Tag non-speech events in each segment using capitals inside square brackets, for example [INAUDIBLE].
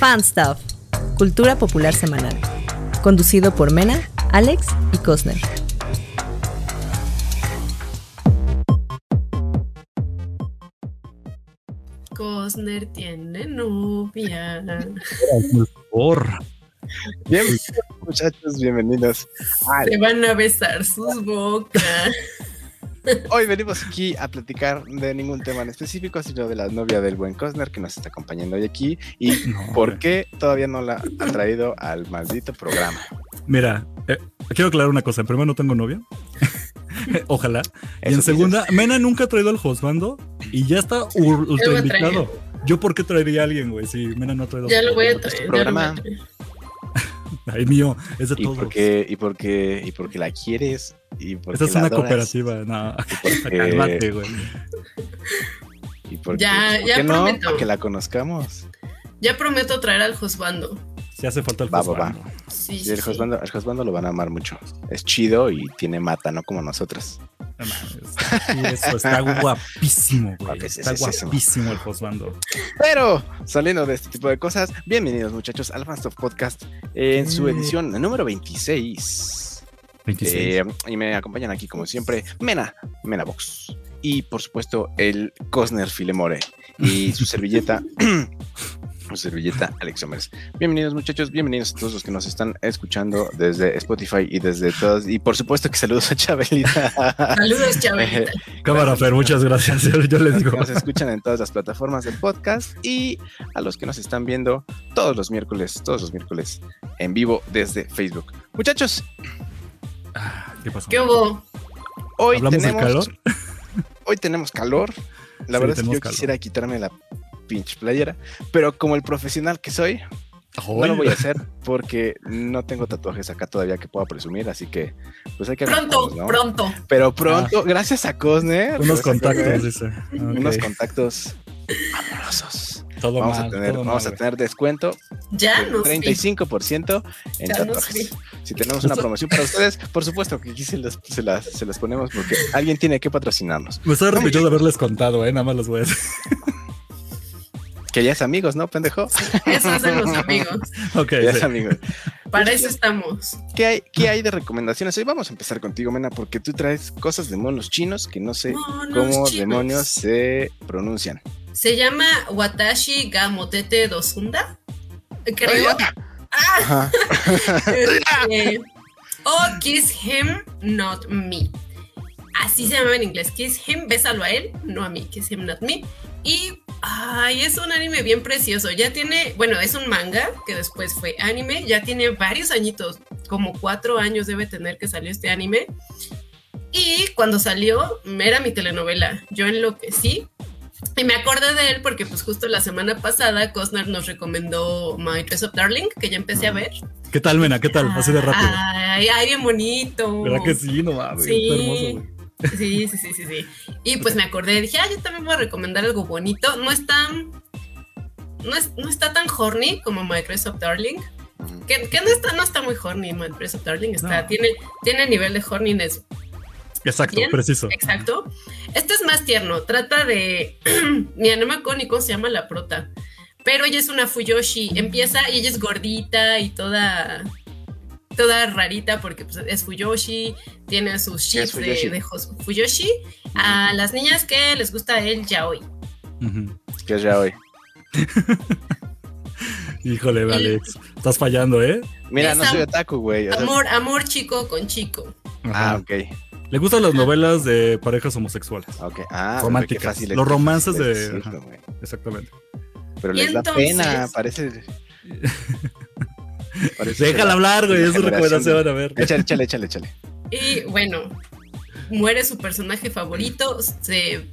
Fan Stuff, Cultura Popular Semanal. Conducido por Mena, Alex y Cosner. Cosner tiene novia. Por. Bienvenidos, muchachos, bienvenidos. Se van a besar sus bocas. Hoy venimos aquí a platicar de ningún tema en específico, sino de la novia del buen Cosner que nos está acompañando hoy aquí y No, por qué todavía no la ha traído al maldito programa. Mira, eh, quiero aclarar una cosa. En primero, no tengo novia. [LAUGHS] Ojalá. y en segunda, Mena nunca ha traído al Josbando y ya está ultra invitado. Yo, ¿por qué traería a alguien, güey? Si Mena no ha traído Ya lo voy a traer. ya lo programa. voy a traer. [LAUGHS] Ay, mío, es de Y todos. porque, y porque, y porque la quieres y porque Esta es una adoras, cooperativa. No, [LAUGHS] porque- cálmate, güey. Y porque, Ya, ¿por ya qué no? prometo. Para que la conozcamos. Ya prometo traer al Josbando. Si hace falta el Va, va, va. Josbando. Sí, el sí. Josbando, el Josbando lo van a amar mucho. Es chido y tiene mata, no como nosotros. No eso está guapísimo, güey. Está Guapísimo. el Josbando. Pero saliendo de este tipo de cosas, bienvenidos muchachos al Fast of Podcast en su edición número 26. 26. Eh, y me acompañan aquí como siempre Mena, Mena Box. Y por supuesto el Cosner Filemore y su [LAUGHS] servilleta. [CLEARS THROAT] Su servilleta Alex Somers. Bienvenidos muchachos, bienvenidos a todos los que nos están escuchando desde Spotify y desde todos. Y por supuesto que saludos a Chabelita. [LAUGHS] Saludos, Chabelita. [LAUGHS] Cámara, Fer, muchas gracias. Yo, les digo. nos escuchan en todas las plataformas del podcast y a los que nos están viendo todos los miércoles, todos los miércoles en vivo desde Facebook. Muchachos, Ah, ¿Qué pasó? ¿Qué hubo? hoy ¿Hablamos del tenemos calor? [LAUGHS] hoy tenemos calor. La Sí, verdad es que yo calor. quisiera quitarme la pinche playera, pero como el profesional que soy, no lo voy a hacer porque no tengo tatuajes acá todavía que pueda presumir, así que pues hay que Pronto, pronto. Pero pronto, gracias a Cosner, Unos a contactos, Cosner, dice. unos contactos amorosos. Todo Vamos mal, a tener, todo vamos mal, a tener descuento Ya del nos vi. 35% en Ya tatuajes. Si tenemos una [LAUGHS] promoción para ustedes, por supuesto que aquí se las, se las, se las ponemos porque alguien tiene que patrocinarnos. Me estoy arrepintiendo de haberles contado, eh. Nada más los voy a decir. [LAUGHS] Que ya es amigos, ¿no, pendejo? Eso hacen los amigos. [LAUGHS] Ok, Ya es amigos. Para eso estamos. ¿Qué hay, ¿Qué hay de recomendaciones? Hoy vamos a empezar contigo, Mena, porque tú traes cosas de monos chinos que no sé Monos cómo chinos. demonios se pronuncian. Se llama Watashi Gamotete Dosunda. Creo. Ajá. [LAUGHS] Este, o Kiss Him, Not Me. Así se llama en inglés. Kiss Him, bésalo a él, no a mí. Kiss Him, Not Me. Y ay, es un anime bien precioso. Ya tiene, bueno, es un manga que después fue anime. Ya tiene varios añitos, como cuatro años debe tener que salió este anime. Y cuando salió, era mi telenovela. Yo enloquecí. Y me acordé de él porque pues justo la semana pasada Cosner nos recomendó My Dress Up Darling, que ya empecé a ver. ¿Qué tal, Mena? ¿Qué tal? Así de rápido. Ay, ay, bien bonito. ¿Verdad que sí? No mames. Sí. Está hermoso, güey. Sí, sí, sí, sí, sí. Y pues me acordé, dije, ah, yo también voy a recomendar algo bonito. No es tan. No, es, no está tan horny como My Dress Up Darling. Que, que no, está, no está muy horny My Dress Up Darling. Está, No. tiene, tiene nivel de horniness Exacto, Bien. preciso. Exacto. Este es más tierno. Trata de. [CLEARS THROAT] Mira, no me acuerdo ni cómo se llama la prota. Pero ella es una Fuyoshi. Empieza y ella es gordita y toda. Toda rarita porque pues, es Fuyoshi. Tiene sus ¿Qué chips de, Fuyoshi? de Jos- Fuyoshi. A las niñas que les gusta el yaoi. Que es ya hoy. [LAUGHS] Híjole, Alex. Estás fallando, ¿eh? Mira, Es no soy otaku, güey. o sea- Amor, amor chico con chico. Ajá. ah, ok. Le gustan las novelas de parejas homosexuales. Ok. Ah, Románticas. fácil Los es romances de- decirlo. Exactamente. Pero les da pena, parece. parece Déjala la- hablar, güey. Es su recomendación, de- a ver. Échale, échale, échale, échale. Y bueno, muere su personaje favorito, se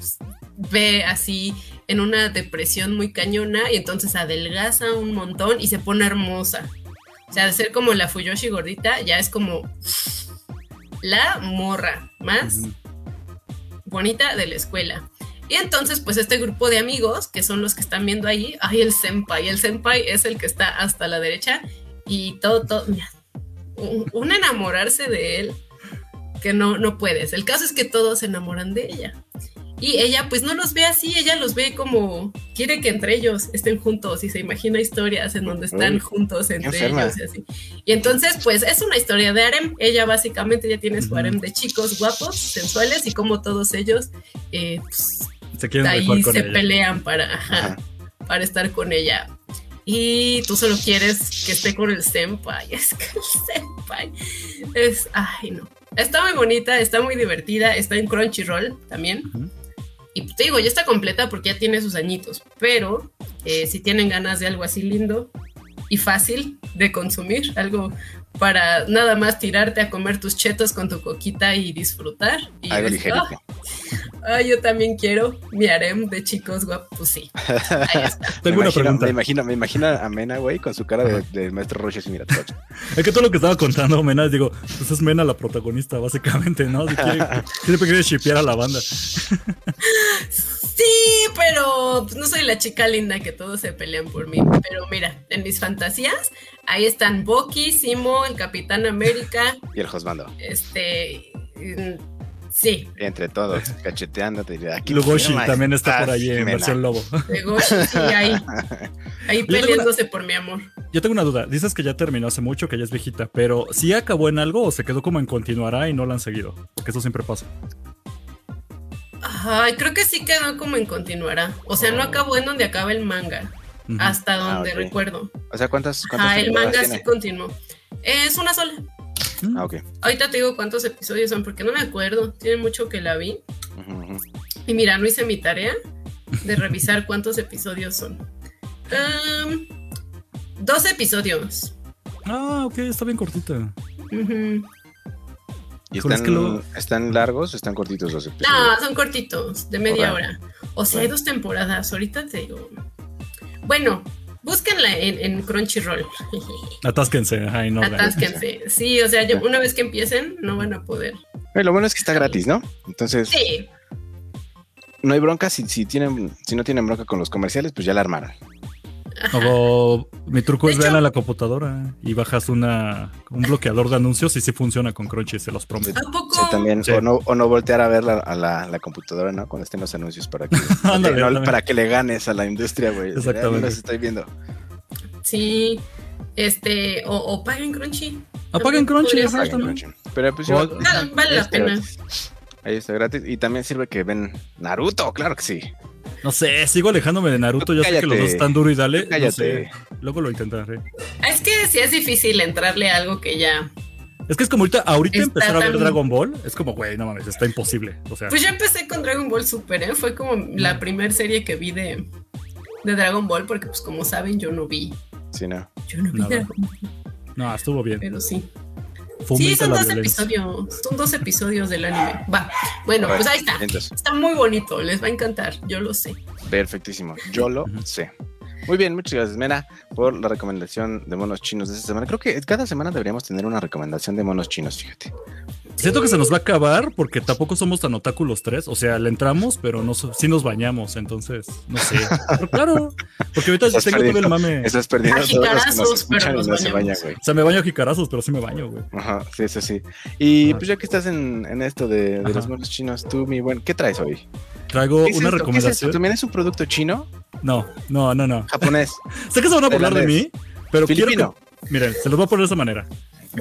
ve así en una depresión muy cañona y entonces adelgaza un montón y se pone hermosa. O sea, de ser como la Fuyoshi gordita, ya es como la morra más bonita de la escuela. Y entonces, pues este grupo de amigos, que son los que están viendo ahí, ay, el senpai, el senpai es el que está hasta la derecha y todo, todo, mira, un, un enamorarse de él que no, no puedes. El caso es que todos se enamoran de ella. Y ella pues no los ve así, ella los ve como quiere que entre ellos estén juntos y se imagina historias en donde están Uy, juntos entre ellos y así. Y entonces pues es una historia de harem. Ella básicamente ya tiene su harem de chicos guapos, sensuales y como todos ellos eh, pues, Se quieren ahí con se ella. pelean para, ajá, Ajá. para estar con ella. Y tú solo quieres que esté con el senpai. [LAUGHS] Es que el senpai es. Ay, no. Está muy bonita, está muy divertida. Está en Crunchyroll también. Y te digo, ya está completa porque ya tiene sus añitos. Pero eh, si tienen ganas de algo así lindo y fácil de consumir, algo para nada más tirarte a comer tus chetos con tu coquita y disfrutar. Y Algo decir, ligerito. Ah, yo también quiero mi harem de chicos guapos. Pues sí. Ahí está. [LAUGHS] Tengo una imagino, pregunta. Me imagino, me imagino a Mena, güey, con su cara de, de maestro Roche así, mira. Es que todo lo que estaba contando, Mena, digo, pues es Mena la protagonista, básicamente, ¿no? Si quiere, [LAUGHS] siempre quiere shipear a la banda. Sí, pero pues, no soy la chica linda que todos se pelean por mí. Pero mira, en mis fantasías, ahí están Bucky, Simo, el Capitán América, [LAUGHS] Y el Josbando, este... mm, Sí, entre todos, cacheteándote. y Aquí Lugoshi también está por ahí en Mena. versión lobo. [LAUGHS] de Goshi, sí, ahí, ahí una- peleándose por mi amor. Yo tengo una duda. Dices que ya terminó hace mucho, que ya es viejita, pero ¿sí acabó en algo o se quedó como en continuará y no la han seguido? Porque eso siempre pasa. Ay, creo que sí quedó como en continuará. O sea, no acabó en donde acaba el manga, Hasta Ah, donde recuerdo. O sea, ¿cuántas, cuántas Ah, el manga sí tiene? continuó. Es una sola. Ah, ok. Ahorita te digo cuántos episodios son, porque no me acuerdo. Tiene mucho que la vi. Y mira, no hice mi tarea de revisar cuántos episodios son. Um, dos episodios. Ah, ok, está bien cortita. ¿Y están, es que luego- están largos o están cortitos los episodios? No, son cortitos, de media hora. O sea, hay dos temporadas. Ahorita te digo. Bueno, búsquenla en, en Crunchyroll. [LAUGHS] Atásquense, no. la- Atásquense. Sí, o sea, ya- una vez que empiecen, no van a poder. Eh, Lo bueno es que está gratis, ¿no? Entonces, Sí, no hay bronca. Si, si, tienen, si no tienen bronca con los comerciales, pues ya la armaron. O mi truco De es hecho- vean a la computadora y bajas una, un bloqueador de anuncios y sí funciona con Crunchy, se los prometo. ¿a poco? Sí, también, Sí. O, no, o no voltear a ver la, a la, la computadora, ¿no? Cuando estén los anuncios para que, [LAUGHS] no, para que le ganes a la industria, güey. Exactamente. Ya los estoy viendo. Sí, este, o, o paguen Crunchy. Apaguen Crunchy, mucho. Pero pues yo- Vale- Vale, la está pena. gratis. Ahí está gratis. Y también sirve que ven Naruto, claro que sí. No sé, sigo alejándome de Naruto, ya sé que los dos están duro y dale. No sé, luego lo intentaré. Es que sí es difícil entrarle a algo que ya. Es que es como ahorita, ahorita Está empezar a ver Dragon Ball, es como, güey, no mames, está imposible. O sea, Pues yo empecé con Dragon Ball Super, ¿eh? Fue como la primera serie que vi de, de Dragon Ball, porque pues como saben, yo no vi. Sí, no. Yo no vi Nada. Dragon Ball, no, estuvo bien. pero sí. Sí, son dos violencia. episodios. Son dos episodios del anime. Va. Bueno, pues ahí está. Entonces, Está muy bonito, les va a encantar, yo lo sé. perfectísimo. Yo lo sé. Muy bien, muchas gracias, Mena, por la recomendación de monos chinos de esta semana. Creo que cada semana deberíamos tener una recomendación de monos chinos, fíjate. Siento que se nos va a acabar porque tampoco somos tan otaku los tres. O sea, le entramos, pero no so- sí nos bañamos, entonces no sé. Pero claro, porque ahorita Estás tengo todo el perdiendo. mame. Estás perdiendo a todos los que nos jicarazos, pero escuchan y nos no se bañan, güey. O sea, me baño a jicarazos, pero sí me baño, güey. Ajá, sí, eso sí. Y Ajá. pues ya que estás en, en esto de, de los monos chinos, tú, mi buen, ¿qué traes hoy? Traigo ¿Qué es una esto? ¿Qué es esto? recomendación. ¿También es un producto chino? No, no, no, no. ¿Japonés? [LAUGHS] Sé que se van a burlar de mí, pero quiero ¿Filipino? que. Miren, se los voy a poner de esa manera.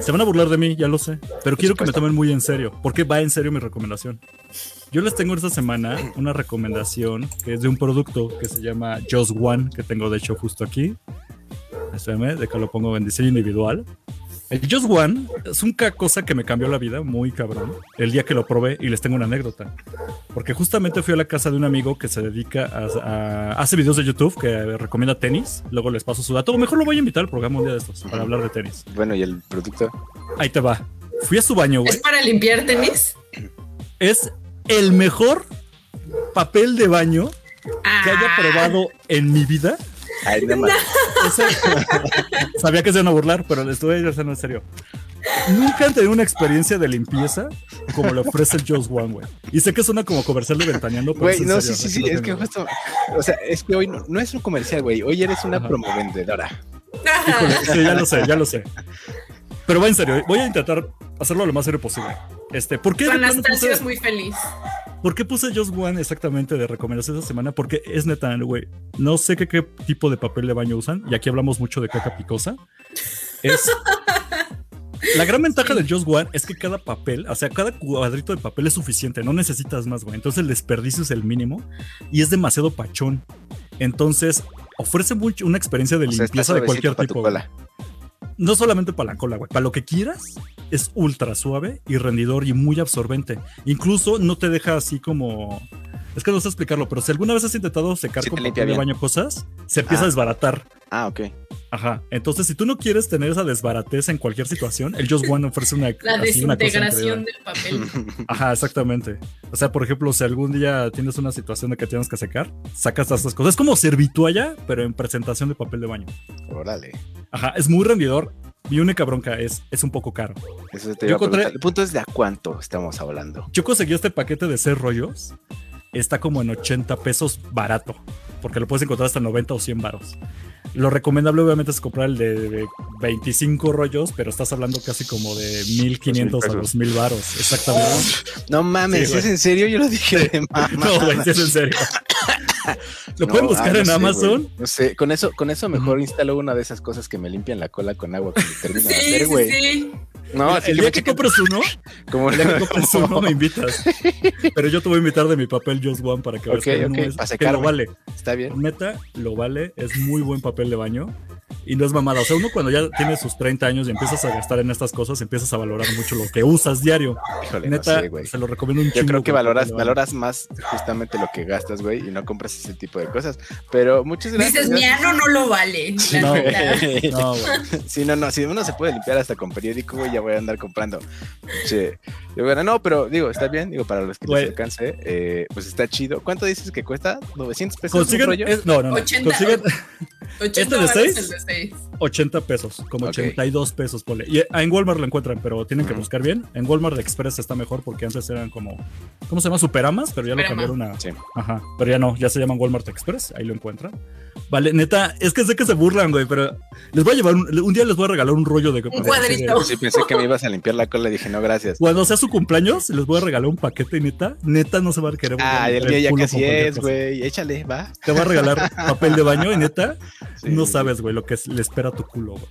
Se van a burlar de mí, ya lo sé. Pero quiero que me supuesto. tomen muy en serio. Porque va en serio mi recomendación. Yo les tengo esta semana una recomendación que es de un producto que se llama Just One, que tengo de hecho justo aquí. Espérame, de que lo pongo en diseño individual. El Just One es una cosa que me cambió la vida muy cabrón el día que lo probé y les tengo una anécdota. Porque justamente fui a la casa de un amigo que se dedica a, a- hace videos de YouTube que recomienda tenis. Luego les paso su dato. O mejor lo voy a invitar al programa un día de estos para hablar de tenis. Bueno, ¿y el producto? Ahí te va. Fui a su baño, güey. ¿Es para limpiar tenis? Es el mejor papel de baño que haya Ah, probado en mi vida. Ay, no [LAUGHS] Sabía que se iban a burlar, pero le estuve diciendo en serio. Nunca han tenido una experiencia de limpieza como le ofrece el Just One, güey. Y sé que suena como comercial de Ventaneando, pero Güey, no, sí, serio, sí, sí, es que justo, o sea, es que hoy no, no es un comercial, güey, hoy eres una Ajá. promovendedora. Híjole, sí, ya lo sé, ya lo sé. Pero va en serio, voy a intentar hacerlo lo más serio posible. Este, ¿por qué? Con Anastasio es muy feliz. ¿Por qué puse Just One exactamente de recomendación esta semana? Porque es neta, güey. No sé qué, qué tipo de papel de baño usan. Y aquí hablamos mucho de caca picosa. Es. La gran ventaja del Just One es que cada papel, o sea, cada cuadrito de papel es suficiente, no necesitas más, güey. Entonces el desperdicio es el mínimo y es demasiado pachón. Entonces ofrece mucho una experiencia de O sea, está limpieza de cualquier tipo. No solamente para la cola, güey. Para lo que quieras, es ultra suave y rendidor y muy absorbente. Incluso no te deja así como. Es que no sé explicarlo, pero si alguna vez has intentado secar Sí con papel de baño cosas, se empieza Ah. a desbaratar. Ah, ok. Ajá. Entonces, si tú no quieres tener esa desbaratez en cualquier situación, el Just One ofrece una. [LAUGHS] La así una cosa desintegración del papel. [LAUGHS] Ajá, exactamente. O sea, por ejemplo, si algún día tienes una situación de que tienes que secar, sacas estas cosas. Es como servitualla, pero en presentación de papel de baño. Órale. Ajá, es muy rendidor. Mi única bronca es, es un poco caro. Eso te Yo a encontré- preguntar. El punto es de a cuánto estamos hablando. Yo conseguí este paquete de 6 rollos. Está como en 80 pesos barato. Porque lo puedes encontrar hasta 90 o 100 varos. Lo recomendable obviamente es comprar el de, de 25 rollos, pero estás hablando casi como de 1500 a pesos. 2000 varos. Exactamente. No mames, Sí. ¿es en serio? Yo lo dije de mamá. [LAUGHS] No, güey, sí es en serio. [LAUGHS] [LAUGHS] Lo No, pueden ah, buscar no en sé, Amazon. No sé, con eso, con eso mejor instalo una de esas cosas que me limpian la cola con agua cuando termino de Sí, hacer, sí, güey. sí. No, así el que día que chequen compres uno, [LAUGHS] como el día que [LAUGHS] compres uno me invitas. Pero yo te voy a invitar de mi papel Just One para que veas que, ok, es- que lo vale. Está bien. Neta, lo vale. Es muy buen papel de baño. Y no es mamada. O sea, uno cuando ya tiene sus 30 años y empiezas a gastar en estas cosas, empiezas a valorar mucho lo que usas diario. Híjole, no Neta, sé, se lo recomiendo un Yo chingo. creo que valoras, valoras más justamente lo que gastas, güey, y no compras ese tipo de cosas. Pero muchas gracias. Dices, mi ano no lo vale. No, güey. No, güey. Sí, no, no, si uno se puede limpiar hasta con periódico, güey, ya voy a andar comprando. Sí. Yo, bueno, no, pero digo, está bien, digo, para los que les alcance, eh, pues está chido. ¿Cuánto dices que cuesta? ¿900 pesos Consiguen, rollo? es- no, no, no. 80. Consiguen 80 ¿Este de varos seis? el de seis. 80 pesos, como Ok. 82 pesos, ponle. Y ah, en Walmart lo encuentran, pero tienen que buscar bien. En Walmart Express está mejor porque antes eran como, ¿cómo se llama? Superamas, pero ya lo cambiaron a... Sí. Ajá, pero ya no, ya se llaman Walmart Express, ahí lo encuentran. Vale, neta, es que sé que se burlan, güey, pero les voy a llevar, un, un día les voy a regalar un rollo de... Un cuadrito. Sí, pensé que me ibas a limpiar la cola y dije, no, gracias. Cuando sea su cumpleaños, les voy a regalar un paquete y neta, neta no se va a querer. Ah, el día ya casi es, güey. Échale, va. Te voy a regalar [LAUGHS] papel de baño y neta, Sí, no sabes, güey, lo que le espera a tu culo, güey.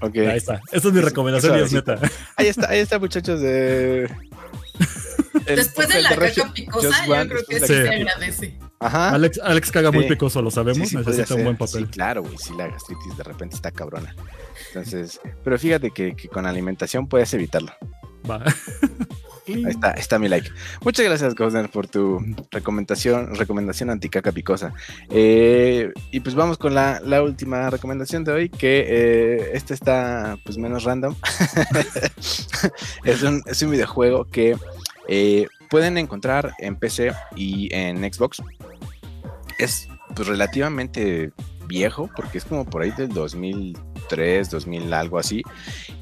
Ok. Ahí está. Esa es mi recomendación y es neta. Ahí está, ahí está, muchachos de. el Después de la caca picosa, yo creo que sí se agradece. Ajá. Alex, Alex caga muy picoso, lo sabemos. Sí, necesita un buen papel. Sí, claro, güey. Sí, la gastritis de repente está cabrona. Entonces, pero fíjate que, que con alimentación puedes evitarlo. Va. [LAUGHS] Ahí está, está mi like. Muchas gracias, Gosner, por tu recomendación, recomendación anticaca picosa. Eh, y pues vamos con la, la última recomendación de hoy, que eh, esta está pues menos random. [LAUGHS] es, un, es un videojuego que eh, pueden encontrar en PC y en Xbox. Es pues relativamente viejo, porque es como por ahí del 2003, 2000, algo así.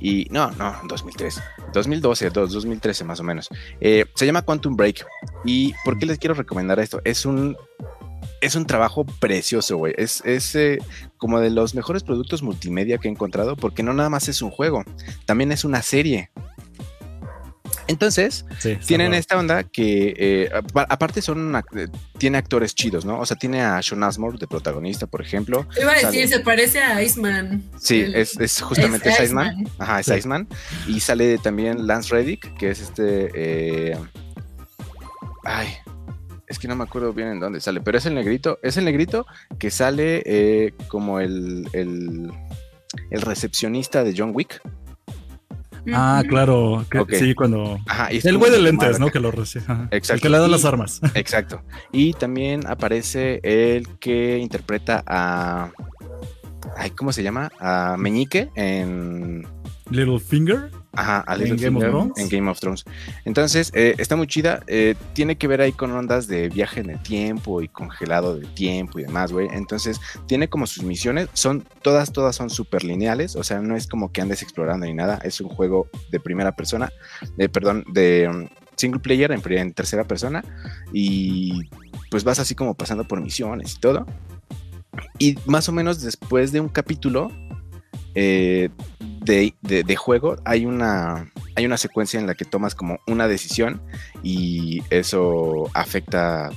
Y no, no, 2003. 2012, dos- 2013 más o menos. Eh, se llama Quantum Break. ¿Y por qué les quiero recomendar esto? Es un, es un trabajo precioso, güey. Es, es eh, como de los mejores productos multimedia que he encontrado, porque no nada más es un juego, también es una serie. Entonces, Sí, tienen esta onda que, eh, apa- aparte, son eh, tiene actores chidos, ¿no? O sea, tiene a Sean Asmore de protagonista, por ejemplo. Te iba a decir, se parece a Iceman. Sí, El- es, es justamente es Iceman. Iceman. Ajá, es Sí. Iceman. Y sale también Lance Reddick, que es este. eh, Ay, es que no me acuerdo bien en dónde sale, pero es el negrito. Es el negrito que sale eh, como el, el, el recepcionista de John Wick. Ah, claro. que-. Sí, cuando. Ajá, y es El güey de lentes, marca. ¿no? Que lo recibe. ajá. El Exacto. que le da Y- las armas. [LAUGHS] Exacto. Y también aparece el que interpreta a. Ay, ¿cómo se llama? A Meñique en Littlefinger. Ajá, a ¿En Game of Finger Thrones? en Game of Thrones. Entonces, eh, está muy chida. eh, tiene que ver ahí con ondas de viaje en el tiempo y congelado del tiempo y demás, güey. Entonces, tiene como sus misiones. Son, todas, todas son súper lineales. O sea, no es como que andes explorando ni nada. Es un juego de primera persona. De, perdón, de um, single player en, en tercera persona. Y pues vas así como pasando por misiones y todo. Y más o menos después de un capítulo, eh, de, de- de juego hay una hay una secuencia en la que tomas como una decisión y eso afecta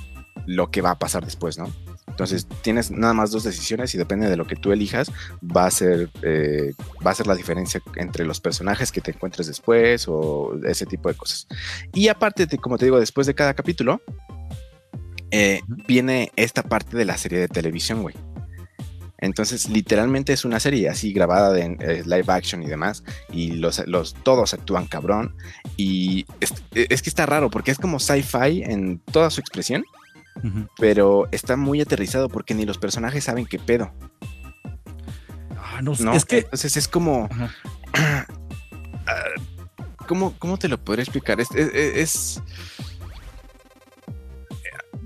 lo que va a pasar después, ¿no? Entonces tienes nada más dos decisiones y depende de lo que tú elijas, va a ser, eh, va a ser la diferencia entre los personajes que te encuentres después o ese tipo de cosas. Y aparte, de, como te digo, después de cada capítulo, eh, viene esta parte de la serie de televisión, güey. Entonces, literalmente es una serie así grabada de eh, live action y demás. Y los, los todos actúan cabrón. Y es, es que está raro porque es como sci-fi en toda su expresión. Pero está muy aterrizado porque ni los personajes saben qué pedo. Ah, no, ¿no? es que. Entonces es como. [CLEARS THROAT] Ah, ¿cómo, ¿Cómo te lo podré explicar? Es, es, es,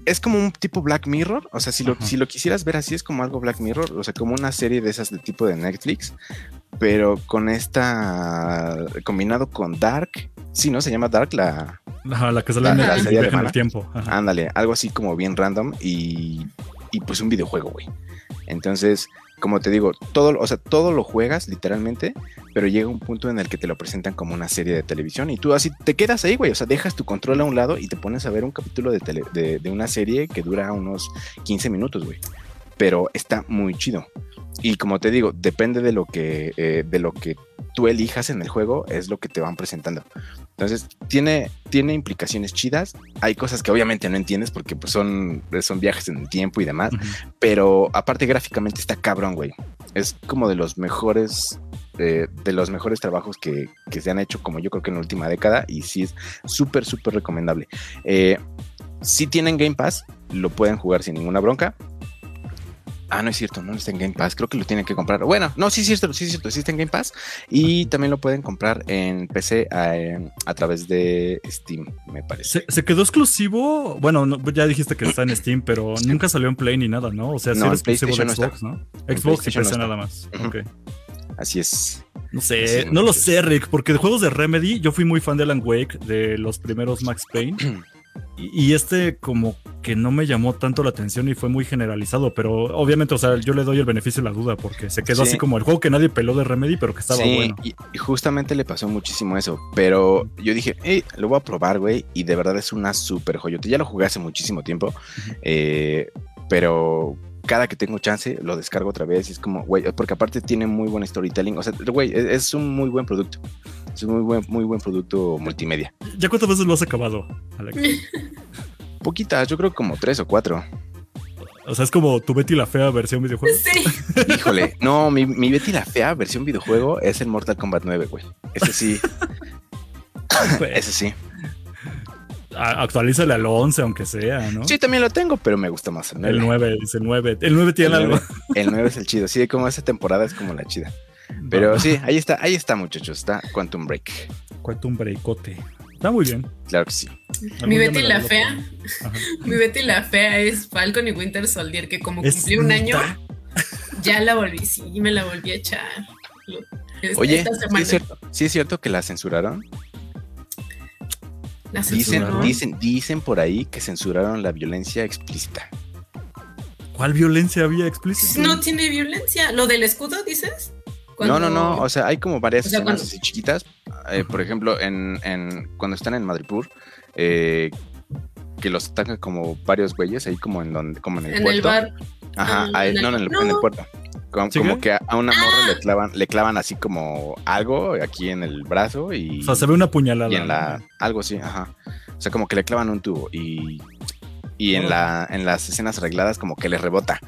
es como un tipo Black Mirror. O sea, si lo, Ajá. si lo quisieras ver así, es como algo Black Mirror. O sea, como una serie de esas de tipo de Netflix. Pero con esta. combinado con Dark. Sí, ¿no? Se llama Dark la. Ajá, la que sale La- en la el, serie en el tiempo. Ajá. Ándale, algo así como bien random y, y pues un videojuego, güey. Entonces, como te digo, todo, o sea, todo lo juegas literalmente, pero llega un punto en el que te lo presentan como una serie de televisión y tú así te quedas ahí, güey. O sea, dejas tu control a un lado y te pones a ver un capítulo de, tele- de, una serie que dura unos 15 minutos, güey. Pero está muy chido. Y como te digo, depende de lo que, eh, de lo que tú elijas en el juego, es lo que te van presentando. Entonces, tiene, tiene implicaciones chidas. Hay cosas que obviamente no entiendes porque pues, son, son viajes en el tiempo y demás. Pero aparte gráficamente está cabrón, güey. Es como de los mejores, eh, de los mejores trabajos que, que se han hecho, como yo creo que en la última década. Y sí es súper, súper recomendable. Eh, si tienen Game Pass, lo pueden jugar sin ninguna bronca. Ah, no es cierto, no está en Game Pass. Creo que lo tienen que comprar. Bueno, no, sí es cierto, sí es cierto, sí está en Game Pass. Y también lo pueden comprar en PC a, a través de Steam, me parece. Se, se quedó exclusivo. Bueno, no, ya dijiste que está en Steam, pero nunca salió en Play ni nada, ¿no? O sea, sí No, era exclusivo de no Xbox, ¿no? Xbox y PC nada más. Ujú. Ok. Así es. No sé, Sí, no lo sé, Rick, porque de juegos de Remedy yo fui muy fan de Alan Wake, de los primeros Max Payne. [CLEARS THROAT] Y, y este como que no me llamó tanto la atención y fue muy generalizado, pero obviamente, o sea, yo le doy el beneficio de la duda porque se quedó Sí. así como el juego que nadie peló de Remedy, pero que estaba sí, bueno. y, y justamente le pasó muchísimo eso. Pero yo dije, hey, lo voy a probar, güey. Y de verdad es una súper joyota. Ya lo jugué hace muchísimo tiempo. eh, pero cada que tengo chance lo descargo otra vez. Y es como, güey, porque aparte tiene muy buen storytelling. O sea, güey, es, es un muy buen producto. Es un muy buen, muy buen producto multimedia. ¿Ya cuántas veces lo has acabado, Alex? [LAUGHS] Poquitas, yo creo como tres o cuatro. O sea, es como tu Betty la Fea versión videojuego. Sí. [LAUGHS] Híjole, no, mi, mi Betty la Fea versión videojuego es el Mortal Kombat 9, güey. Ese sí, [LAUGHS] ese sí. Actualízale al 11, aunque sea, ¿no? Sí, también lo tengo, pero me gusta más el 9. El 9, dice el 9. El 9 tiene El algo. 9, el 9 es el chido. Sí, como esa temporada es como la chida. Pero sí, ahí está, ahí está, muchachos. Está Quantum Break. Cuenta un breakote. Está muy bien. Claro que sí. Mi Betty la fea. [LAUGHS] Mi Betty la fea es Falcon y Winter Soldier, que como Es cumplí un año, [LAUGHS] ya la volví, sí, me la volví a echar. Esta- Oye, esta ¿sí semana es, cierto, sí es cierto que la censuraron. Dicen, dicen, dicen por ahí que censuraron la violencia explícita. ¿Cuál violencia había explícita? No tiene violencia. ¿Lo del escudo, dices? No, no, no. O sea, hay como varias O sea, escenas cuando- así chiquitas. Eh, por ejemplo, en, en- cuando están en Madripoor, eh, que los atacan como varios güeyes ahí como en donde, como en el en puerto. el bar. Ajá, Ah, ahí- en el- no, en el, no. en el puerto. Como, que a, una morra Ah. le clavan, le clavan así como algo aquí en el brazo y, O sea, se ve una puñalada. y en la. algo así, ajá. O sea, como que le clavan un tubo y. Y en la, en las escenas arregladas, como que le rebota.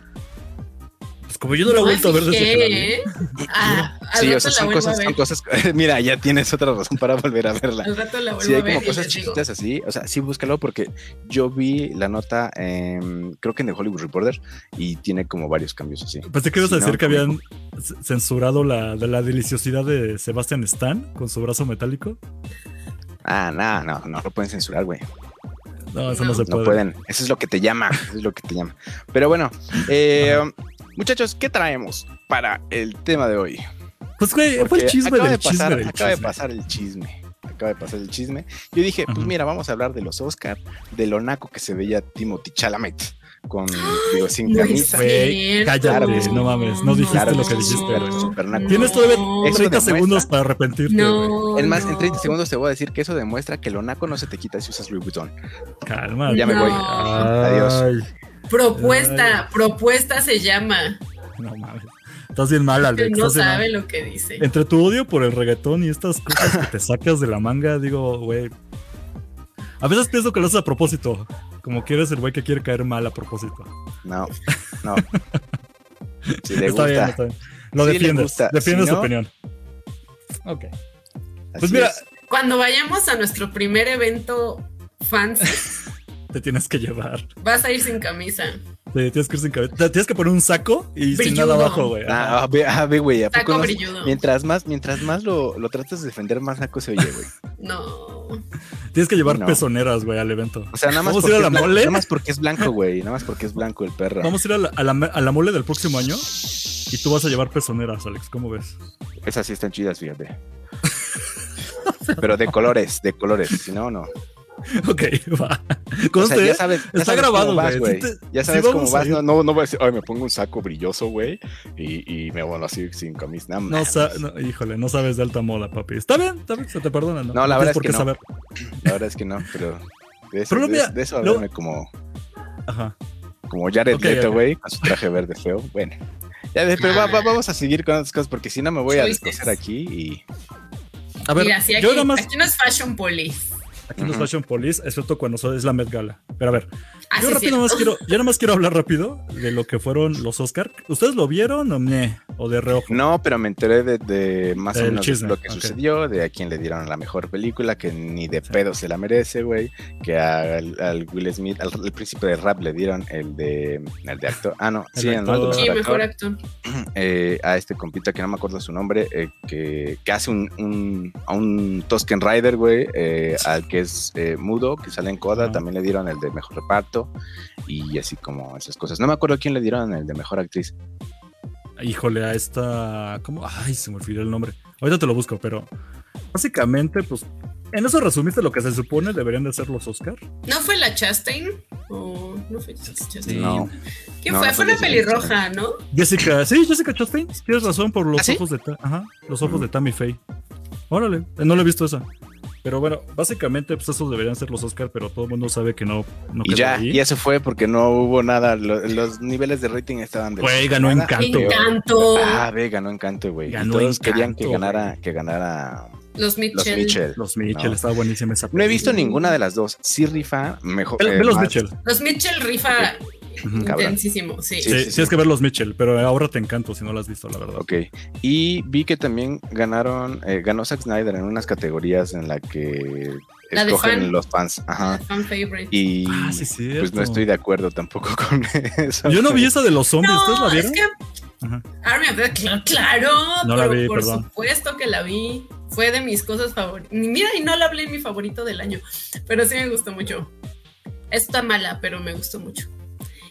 Pues como yo no la he vuelto a ver desde que la vi. fijé, ¿eh? Ah, Sí, o sea, son cosas, son cosas. [LAUGHS] Mira, ya tienes otra razón para volver a verla. Al rato la vuelvo Sí, hay a ver. como cosas chiquitas así. O sea, sí, búscalo porque yo vi la nota, creo que en The Hollywood Reporter, y tiene como varios cambios así. Pensé que ibas a Sí, decir no, que habían censurado la, de la deliciosidad de Sebastian Stan con su brazo metálico. Ah, no, no, no lo pueden censurar, güey. No, eso No. no, se No puede. pueden. Eso es lo que te llama. Eso es lo que te llama. Pero bueno, eh, muchachos, ¿qué traemos para el tema de hoy? Pues, güey, fue el chisme acaba del de pasar, chisme del acaba de pasar el chisme. Acaba de pasar el chisme. Yo dije, pues mira, vamos a hablar de los Oscar, de lo naco que se veía Timothy Chalamet con, digo, sin No camisa. Cierto. cállate, Claro, no mames, no dijiste Claro, lo que dijiste, súper naco. Tienes todavía No. 30 demuestra- segundos para arrepentirte, güey. No. Es más, en no. 30 segundos te voy a decir que eso demuestra que lo naco no se te quita si usas Louis Vuitton. Calma. Ya me No. voy. Adiós. Propuesta, propuesta se llama. No mames. Estás bien mal, Alex. no estás bien mal. sabe lo que dice. Entre tu odio por el reggaetón y estas cosas que te sacas de la manga, digo, güey. A veces pienso que lo haces a propósito. Como que eres el güey que quiere caer mal a propósito. No, no. [LAUGHS] Si le está gusta. bien, está bien. Lo Sí defiendes. Defiendes Si opinión. Ok. así Pues mira, es. Cuando vayamos a nuestro primer evento fans, [LAUGHS] te tienes que llevar. vas a ir sin camisa. Te tienes que ir sin cabeza. Te tienes que poner un saco y sin nada abajo, güey. Ah, ve, güey. ¿a poco Saco no? brilludo. Mientras más, mientras más lo, lo tratas de defender, más naco se oye, güey. No. Tienes que llevar No. pezoneras, güey, al evento. O sea, nada más, ¿Vamos a porque ir a la es blanco, mole? nada más porque es blanco, güey. Nada más porque es blanco el perro. Vamos a ir a la, a la, a la mole del próximo año y tú vas a llevar pezoneras, Alex. ¿Cómo ves? Esas sí están chidas, fíjate. [LAUGHS] Pero de colores, de colores. Si no, no. [LAUGHS] Ok, va. O Conste, sea, ya sabes, ya Está sabes grabado, cómo vas, güey. Ya sí sabes cómo vas. No, no, no voy a decir, ay, me pongo un saco brilloso, güey. Y, y me voy así sin camisa. No, No, no, híjole, no sabes de alta moda, papi. Está bien, está bien, se te perdona, ¿no? No, la verdad es que no. saber. La verdad es que no, pero de eso, Pero de, mira, de eso lo- como, Ajá. como Jared Ok, Leto, güey, con su traje verde feo. Bueno, ya pero va- va- vamos a seguir con otras cosas porque si no me voy a descoser aquí y A ver, Mira, si aquí, yo nada más. aquí no es Fashion Police. Aquí no es. Fashion Police, excepto cuando es la Met Gala. Pero a ver, Ah, yo sí, rápido sí. más quiero, yo nada más quiero hablar rápido de lo que fueron los Oscar. ¿Ustedes lo vieron o me? O de reojo. no, pero me enteré de, de más o menos chisme, lo que sucedió, de a quién le dieron la mejor película, que ni de pedo se la merece, güey, que al, al Will Smith, al, al príncipe de rap le dieron el de el de actor, ah no, El sí, ¿no? El de actor. Sí, mejor actor. [CLEARS THROAT] eh, a este compita que no me acuerdo su nombre, eh, que, que hace un, un, a un Tusken Rider, güey, eh, al que es eh, mudo, que sale en Coda, también le dieron el de mejor reparto y así como esas cosas. No me acuerdo quién le dieron el de mejor actriz. Híjole, a esta. ¿Cómo? Ay, se me olvidó el nombre. Ahorita te lo busco, pero básicamente, pues. En eso resumiste lo que se supone deberían de ser los Oscar. ¿No fue la Chastain? ¿O no fue Chastain? No. ¿Quién No, fue? no Fue Jessica pelirroja, ¿no? Jessica, sí, Jessica Chastain, tienes razón por los ¿Ah, sí? ojos de Ta- ajá, los ojos de Tammy Faye. Órale, no lo he visto esa. Pero bueno, básicamente pues esos deberían ser los Oscar, pero todo el mundo sabe que no, no Y ya, ahí. y eso fue porque no hubo nada. lo- los niveles de rating estaban de. Güey, ganó nada. Encanto. Encanto. Ah, ve, ganó Encanto, güey. Y todos querían que ganara, que ganara Los los Mitchell. Mitchell. Los Mitchell, No. estaba buenísima esa No he visto película. ninguna de las dos. Sí rifa mejor. Ve, eh, los más- Mitchell. Los Mitchell rifa. Intensísimo, sí. Sí, Sí, sí, tienes sí. que ver los Mitchell, pero ahora te encanto si no lo has visto, la verdad. Ok. Y vi que también ganaron, eh, ganó Zack Snyder en unas categorías en la que La escogen fan. los fans. Ajá. Fan favorite. Y Ah, sí, pues no estoy de acuerdo tampoco [LAUGHS] con eso. Yo no vi esa de los zombies, ¿ustedes la No, vieron? es que Ajá. Army of Dead, claro, No la vi, por perdón. supuesto que la vi. Fue de mis cosas favoritas. Mira, y no la hablé en mi favorito del año, pero sí me gustó mucho. Está mala, pero me gustó mucho.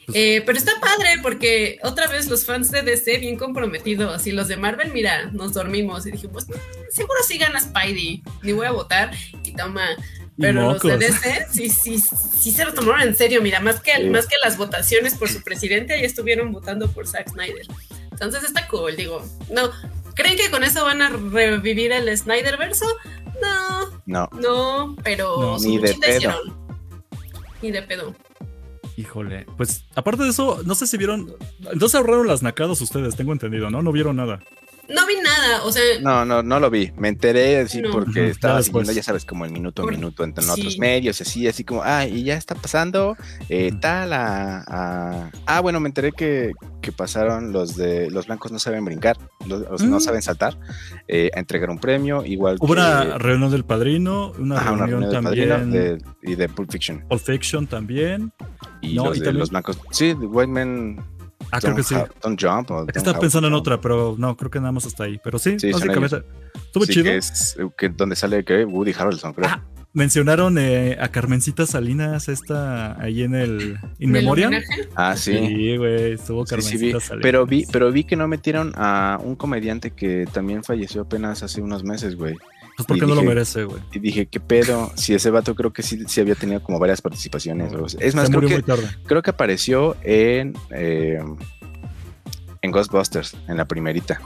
Pues Eh, pero está padre porque otra vez los fans de DC bien comprometidos y los de Marvel, mira, nos dormimos y dijimos, seguro sí gana Spidey, ni voy a votar y toma. Pero los de. DC sí, sí, sí se lo tomaron en serio, mira, más que, Sí. más que las votaciones por su presidente, ahí estuvieron votando por Zack Snyder. Entonces está cool, digo, no, ¿creen que con eso van a revivir el Snyder verso? No, No. no, pero No. su Ni de luchita pedo. hicieron. Ni de pedo. Híjole, pues aparte de eso, no sé si vieron. Entonces ahorraron las nacadas ustedes, tengo entendido, ¿no? No vieron nada. No vi nada, o sea, No, no, no lo vi. Me enteré así No. porque estaba siguiendo, ya sabes, como el minuto a minuto entre en sí. otros medios, así, así como, ah, y ya está pasando eh, tal a, a- Ah, bueno, me enteré que, que pasaron los de los blancos no saben brincar, los, los no Mm. saben saltar, eh, a entregar un premio, igual Hubo que... una reunión del padrino, una ajá, una reunión del también. padrino de- y de Pulp Fiction. Pulp Fiction también. Y No, los y de también- los blancos. Sí, The White Men Ah, creo que sí. don't Jump. Don't estaba pensando en Jump. otra, pero no, creo que nada más hasta ahí. Pero sí, básicamente. Estuvo Sí, chido. que es que donde sale que Woody Harrelson, creo. Ah, Mencionaron eh, a Carmencita Salinas, esta ahí en el In ¿del Memoriam. Ah, sí. Sí, güey, estuvo Sí, sí, Carmencita vi, Salinas. pero vi, pero vi que no metieron a un comediante que también falleció apenas hace unos meses, güey. Pues porque no lo merece, güey. Y dije, ¿qué pedo? Si ese vato creo que sí, sí había tenido como varias participaciones. es más, creo que, creo apareció en, eh, en Ghostbusters, en la primerita.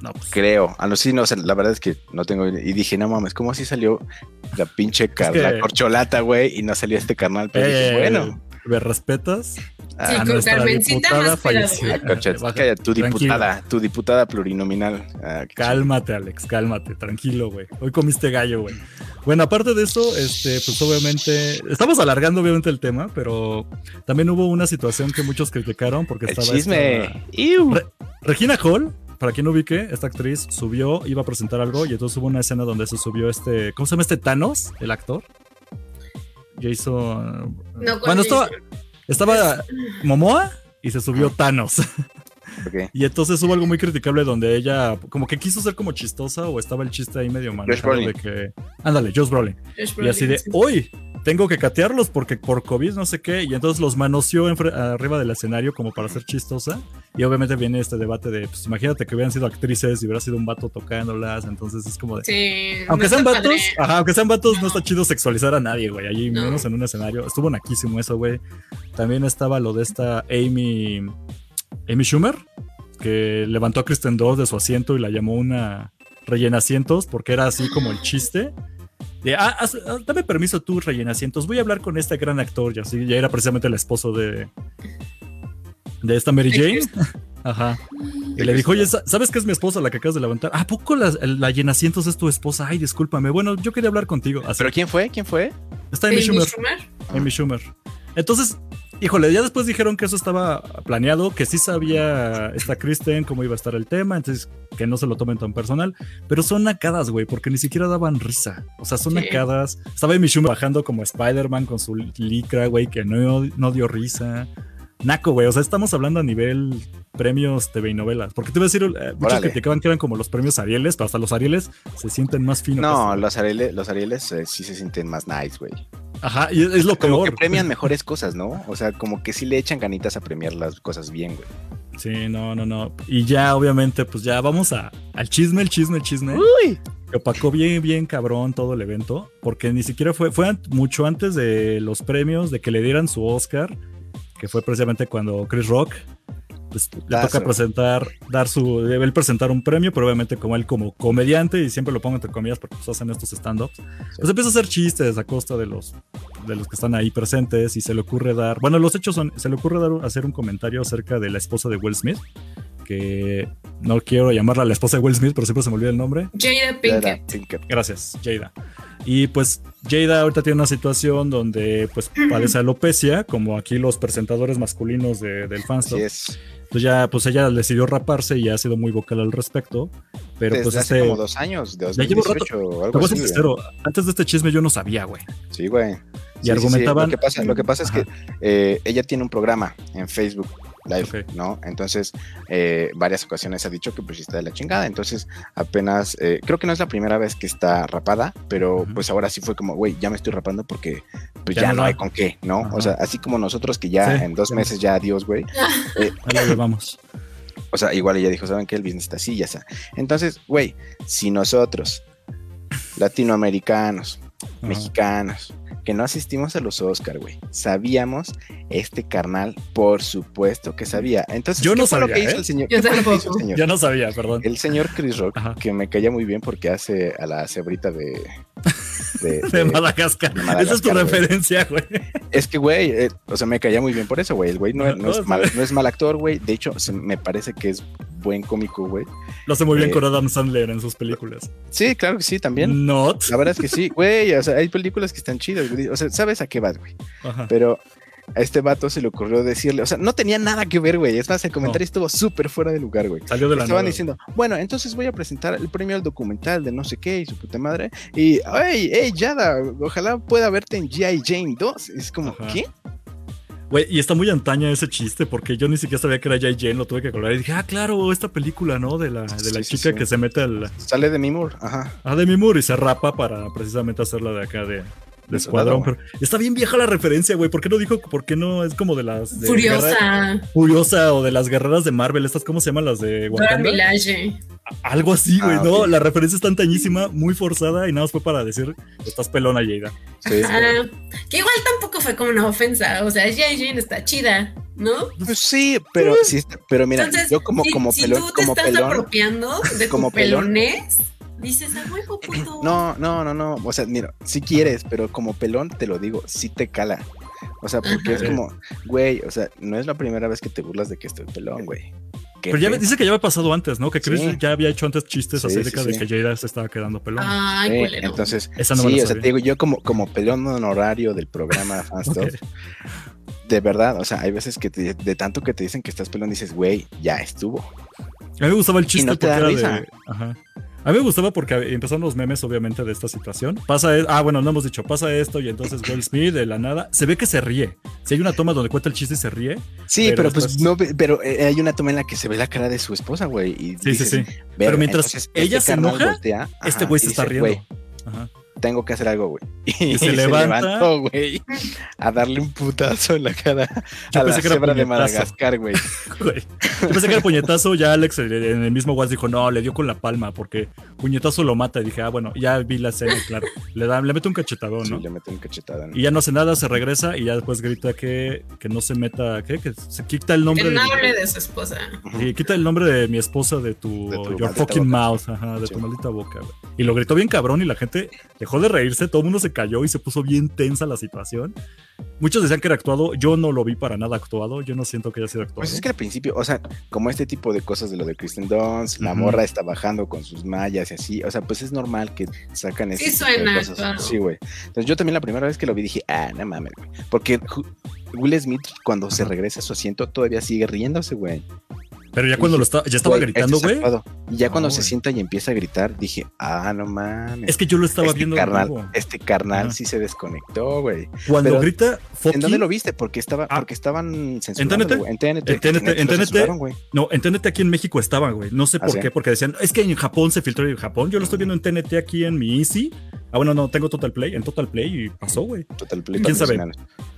No, pues, Creo. A lo sí, no, o sea, la verdad es que no tengo. Y dije, no mames, ¿cómo así salió la pinche car- que- la corcholata, güey? Y no salió este carnal. Pero dije, bueno. ¿Me respetas? Sí, a con Carmencita más fallecida. Tu tranquilo. diputada, tu diputada plurinominal. Ah, Cálmate, Alex, cálmate, tranquilo, güey. Hoy comiste gallo, güey. Bueno, aparte de eso, este, pues obviamente, estamos alargando obviamente el tema, pero también hubo una situación que muchos criticaron porque. El estaba chisme. esta-. Re- Regina Hall, para quien no ubique, esta actriz subió, iba a presentar algo y entonces hubo una escena donde se subió este, ¿cómo se llama este Thanos, el actor? Jason. No, bueno, estaba, estaba Momoa y se subió Thanos. [LAUGHS] Y entonces hubo algo muy criticable donde ella como que quiso ser como chistosa o estaba el chiste ahí medio manejado Brolin. de que ándale, Josh Brolin. Y así de, uy, tengo que catearlos porque por COVID no sé qué. Y entonces los manoseó arriba del escenario como para ser chistosa. Y obviamente viene este debate de, pues imagínate que hubieran sido actrices y hubiera sido un vato tocándolas. Entonces es como de... Sí, Aunque no sean vatos, ajá, aunque sean vatos, no. No. está chido sexualizar a nadie, güey. Allí No. menos en un escenario. Estuvo naquísimo eso, güey. También estaba lo de esta Amy, Amy Schumer, que levantó a Kristen Dunst de su asiento y la llamó una rellena asientos porque era así como el chiste. De, ah, haz- ah, dame permiso tú, rellena asientos. Voy a hablar con este gran actor. Y así, ya era precisamente el esposo de, de esta Mary Jane. [LAUGHS] Ajá. Y le dijo, oye, ¿sa- ¿sabes que es mi esposa la que acabas de levantar? ¿A poco la, la llenasientos es tu esposa? Ay, discúlpame. Bueno, yo quería hablar contigo. Así, ¿Pero quién fue? ¿Quién fue? está Amy Amy Schumer. Schumer. Amy Schumer. Entonces, híjole, ya después dijeron que eso estaba planeado, que sí sabía esta Kristen cómo iba a estar el tema, entonces que no se lo tomen tan personal, pero son nacadas, güey, porque ni siquiera daban risa. O sea, son Sí. nacadas. Estaba Amy Schumer bajando como Spider-Man con su licra, güey, que no, no dio risa. Naco, güey. O sea, estamos hablando a nivel premios TV y novelas. Porque te iba a decir, eh, muchos Órale. criticaban que eran como los premios Arieles, pero hasta los Arieles se sienten más finos. No, los Arieles, los Arieles eh, sí se sienten más nice, güey. Ajá, y es, es lo Como peor. que premian [LAUGHS] mejores cosas, ¿no? O sea, como que sí le echan ganitas a premiar las cosas bien, güey. Sí, no, no, no. Y ya, obviamente, pues ya vamos a, al chisme, el chisme, el chisme. Uy. Que opacó bien, bien cabrón todo el evento. Porque ni siquiera fue, fue mucho antes de los premios, de que le dieran su Oscar, que fue precisamente cuando Chris Rock pues, le toca presentar, dar su, debe él presentar un premio, pero obviamente como él como comediante, y siempre lo pongo entre comillas porque pues hacen estos stand-ups, pues empieza a hacer chistes a costa de los, de los que están ahí presentes y se le ocurre dar, bueno, los hechos son, se le ocurre dar, hacer un comentario acerca de la esposa de Will Smith, que no quiero llamarla la esposa de Will Smith, pero siempre se me olvida el nombre. Jada Pinkett. Gracias, Jada. Y pues Jada ahorita tiene una situación donde pues padece alopecia, como aquí los presentadores masculinos de- del fanstop. Así es. Entonces ya, pues ella decidió raparse y ha sido muy vocal al respecto. Pero Desde pues hace este... como dos años, de Ya llevo 2018 o algo así. sincero, antes de este chisme yo no sabía, güey. Sí, güey. Y Sí, sí, sí. argumentaban- Lo que pasa, lo que pasa es Ajá. que eh, ella tiene un programa en Facebook Live. ¿no? Entonces, eh, varias ocasiones ha dicho que pues está de la chingada. Entonces, apenas, eh, creo que no es la primera vez que está rapada, pero pues ahora sí fue como, güey, ya me estoy rapando porque pues Ya ya, no hay con qué, ¿no? Ajá. O sea, así como nosotros que ya Sí, en dos meses ya adiós, güey. [LAUGHS] Ahí la llevamos. O sea, igual ella dijo, ¿saben qué? El business está así, ya está. Entonces, güey, si nosotros, latinoamericanos, Ajá. mexicanos, que no asistimos a los Oscar, güey. Sabíamos este carnal, por supuesto que sabía. Entonces, Yo ¿qué no fue lo sabía, hizo ¿eh? el señor? Yo ¿Qué fue lo que hizo tampoco. el señor? Yo no sabía, perdón. El señor Chris Rock, Ajá. que me caía muy bien porque hace a la cebrita de. De- [LAUGHS] De de- Madagascar. de Esa es tu güey. referencia, güey. es que, güey, eh, o sea, me caía muy bien por eso, güey. El güey no, no No, es mal, no es mal actor, güey. De hecho, se- me parece que es buen cómico, güey. Lo hace muy bien Eh, con Adam Sandler en sus películas. Sí, claro que sí, también. Not. La verdad es que sí, güey. O sea, hay películas que están chidas, güey. O sea, sabes a qué vas, güey. Ajá. Pero a este vato se le ocurrió decirle, o sea, no tenía nada que ver, güey. Es más, el comentario estuvo súper fuera de lugar, güey. Salió de la Estaban nada. diciendo, bueno, entonces voy a presentar el premio al documental de no sé qué y su puta madre. Y, hey, hey, Yada, ojalá pueda verte en G.I. Jane 2. Es como, Ajá. ¿qué? Güey, y está muy antaña ese chiste porque yo ni siquiera sabía que era Jay Jane, lo tuve que colgar y dije, ah, claro, esta película, ¿no? De la, de la Sí, chica sí. que se mete al, Sale de Mimur, ajá. a Demi Moore y se rapa para precisamente hacerla de acá de, de escuadrón. Pero está bien vieja la referencia, güey. ¿Por qué no dijo? ¿Por qué no? Es como de las. de guerra- Furiosa. Furiosa o de las guerreras de Marvel. ¿Estas cómo se llaman las de Wakanda? Algo así, güey, Ah, ¿no? La referencia es tan tañísima, muy forzada y nada más fue para decir, estás pelona, Jada. Sí. Ajá. que igual tampoco fue como una ofensa. O sea, Jane está chida, ¿no? Pues sí, pero sí, pero mira, Entonces, yo como, si, como si pelón, tú te como estás pelón. apropiando de como tu pelón. pelonés, dices, a huevo, puto. No, no, no, no. O sea, mira, si quieres, pero como pelón te lo digo, sí te cala. O sea, porque es como, güey, o sea, no es la primera vez que te burlas de que estoy pelón, güey. Pero ya dice que ya había pasado antes, ¿no? Que Chris Sí. ya había hecho antes chistes Sí, acerca sí, de sí. que Jada se estaba quedando pelón. Ay, Eh, culero. entonces, Esa no sí, o sea, te digo, yo como, como pelón honorario del programa [LAUGHS] Fans Ok. Talk, de verdad, o sea, hay veces que te- de tanto que te dicen que estás pelón, dices, güey, ya estuvo. A mí me gustaba el chiste no te porque era risa. de. Ajá. A mí me gustaba porque empezaron los memes, obviamente, de esta situación. Pasa, e- ah, bueno, no hemos dicho, pasa esto y entonces Will [LAUGHS] Smith de la nada se ve que se ríe. Si hay una toma donde cuenta el chiste y se ríe, Sí, Pero pero, pues no, pero eh, hay una toma en la que se ve la cara de su esposa, güey. Sí, dices, sí, sí. Pero mientras entonces, ella este se enoja, voltea, este güey se está dice, riendo. "Güey, Ajá. Tengo que hacer algo, güey. [LAUGHS] Y, se se, levanta. levantó, güey, a darle un putazo en la cara Yo a la cebra de. Madagascar, güey. [LAUGHS] Güey. Yo pensé que era puñetazo, ya Alex eh, en el mismo WhatsApp dijo, no, le dio con la palma, porque puñetazo lo mata. Y dije, ah, bueno, ya vi la escena, claro. Le da, le mete un cachetadón, Sí, ¿no? le mete un cachetada. ¿no? Y ya no hace nada, se regresa y ya después grita que, que no se meta, ¿qué? Que se quita el nombre Que de, no mi- hable de su esposa. Sí, quita el nombre de mi esposa de tu, De tu your maldita fucking boca. mouth, ajá, de Sí. tu maldita boca, güey. Y lo gritó bien cabrón y la gente dejó de reírse, todo el mundo se cayó y se puso bien tensa la situación. Muchos decían que era actuado, yo no lo vi para nada actuado, yo no siento que haya sido actuado. Pues es que al principio, o sea, como este tipo de cosas de lo de Kristen Dunst, la morra está bajando con sus mallas y así, o sea, pues es normal que sacan Sí tipo de suena, cosas. claro. Sí, güey. Entonces yo también la primera vez que lo vi dije, ah, no mames, güey. Porque Will Smith cuando se regresa a su asiento todavía sigue riéndose, güey. Pero ya cuando lo estaba, ya estaba Güey, gritando, es güey. Y ya cuando se sienta y empieza a gritar, dije, ah, no mames. Es que yo lo estaba este viendo en carnal, este carnal Ajá. sí se desconectó, güey. Cuando pero- grita ¿En dónde lo viste? Porque estaba, Ah. porque estaban censurando, TNT? güey. En TNT. En TNT, en TNT. censuraron, güey. No, en TNT aquí en México estaba, güey. No sé ¿Ah, por sí? qué, porque decían, es que en Japón se filtró en Japón. Yo lo estoy viendo en TNT aquí en mi Easy. Ah, bueno, no, tengo Total Play, en Total Play y pasó, güey. Total Play ¿Quién sabe?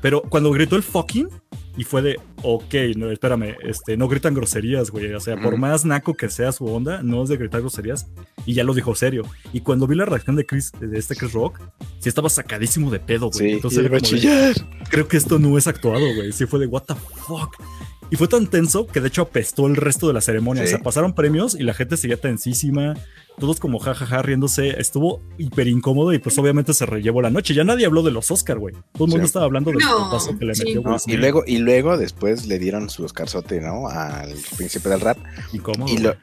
Pero cuando gritó el fucking y fue de, ok, no, espérame, este, no gritan groserías, güey. O sea, por más naco que sea su onda, no es de gritar groserías. Y ya lo dijo serio. Y cuando vi la reacción de Chris, de este Chris Rock, sí estaba sacadísimo de pedo, güey. Sí, Entonces era como de, chillar. creo que esto no es actuado, güey. Sí fue de, what the fuck. Y fue tan tenso que de hecho apestó el resto de la ceremonia. Sí. O sea, pasaron premios y la gente seguía tensísima. Todos como jajaja riéndose. Estuvo hiper incómodo y pues obviamente se rellevó la noche. Ya nadie habló de los Oscar, güey. Todo el mundo Sí. estaba hablando del No, putazo que le sí. metió No, y luego, y luego después le dieron su Oscarzote, ¿no? Al príncipe del rap. Incómodo. Y lo,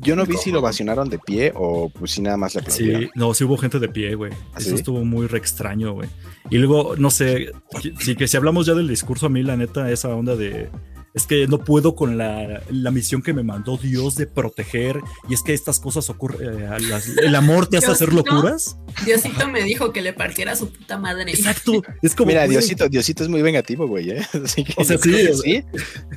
yo no vi si lo vacionaron de pie o pues si nada más le aplaudieron. Sí, no, sí hubo gente de pie, güey. ¿Ah, Eso estuvo muy re extraño, güey. Y luego, no sé, sí que si hablamos ya del discurso, a mí la neta, esa onda de... Es que no puedo con la, la misión que me mandó Dios de proteger. Y es que estas cosas ocurren. eh, a las- el amor te hace hacer locuras. Diosito me dijo que le partiera su puta madre. Exacto. Es como. Mira, güey, Diosito, Diosito es muy vengativo, güey, ¿eh? [LAUGHS] Así que O sea, yo creo sí, que o sí.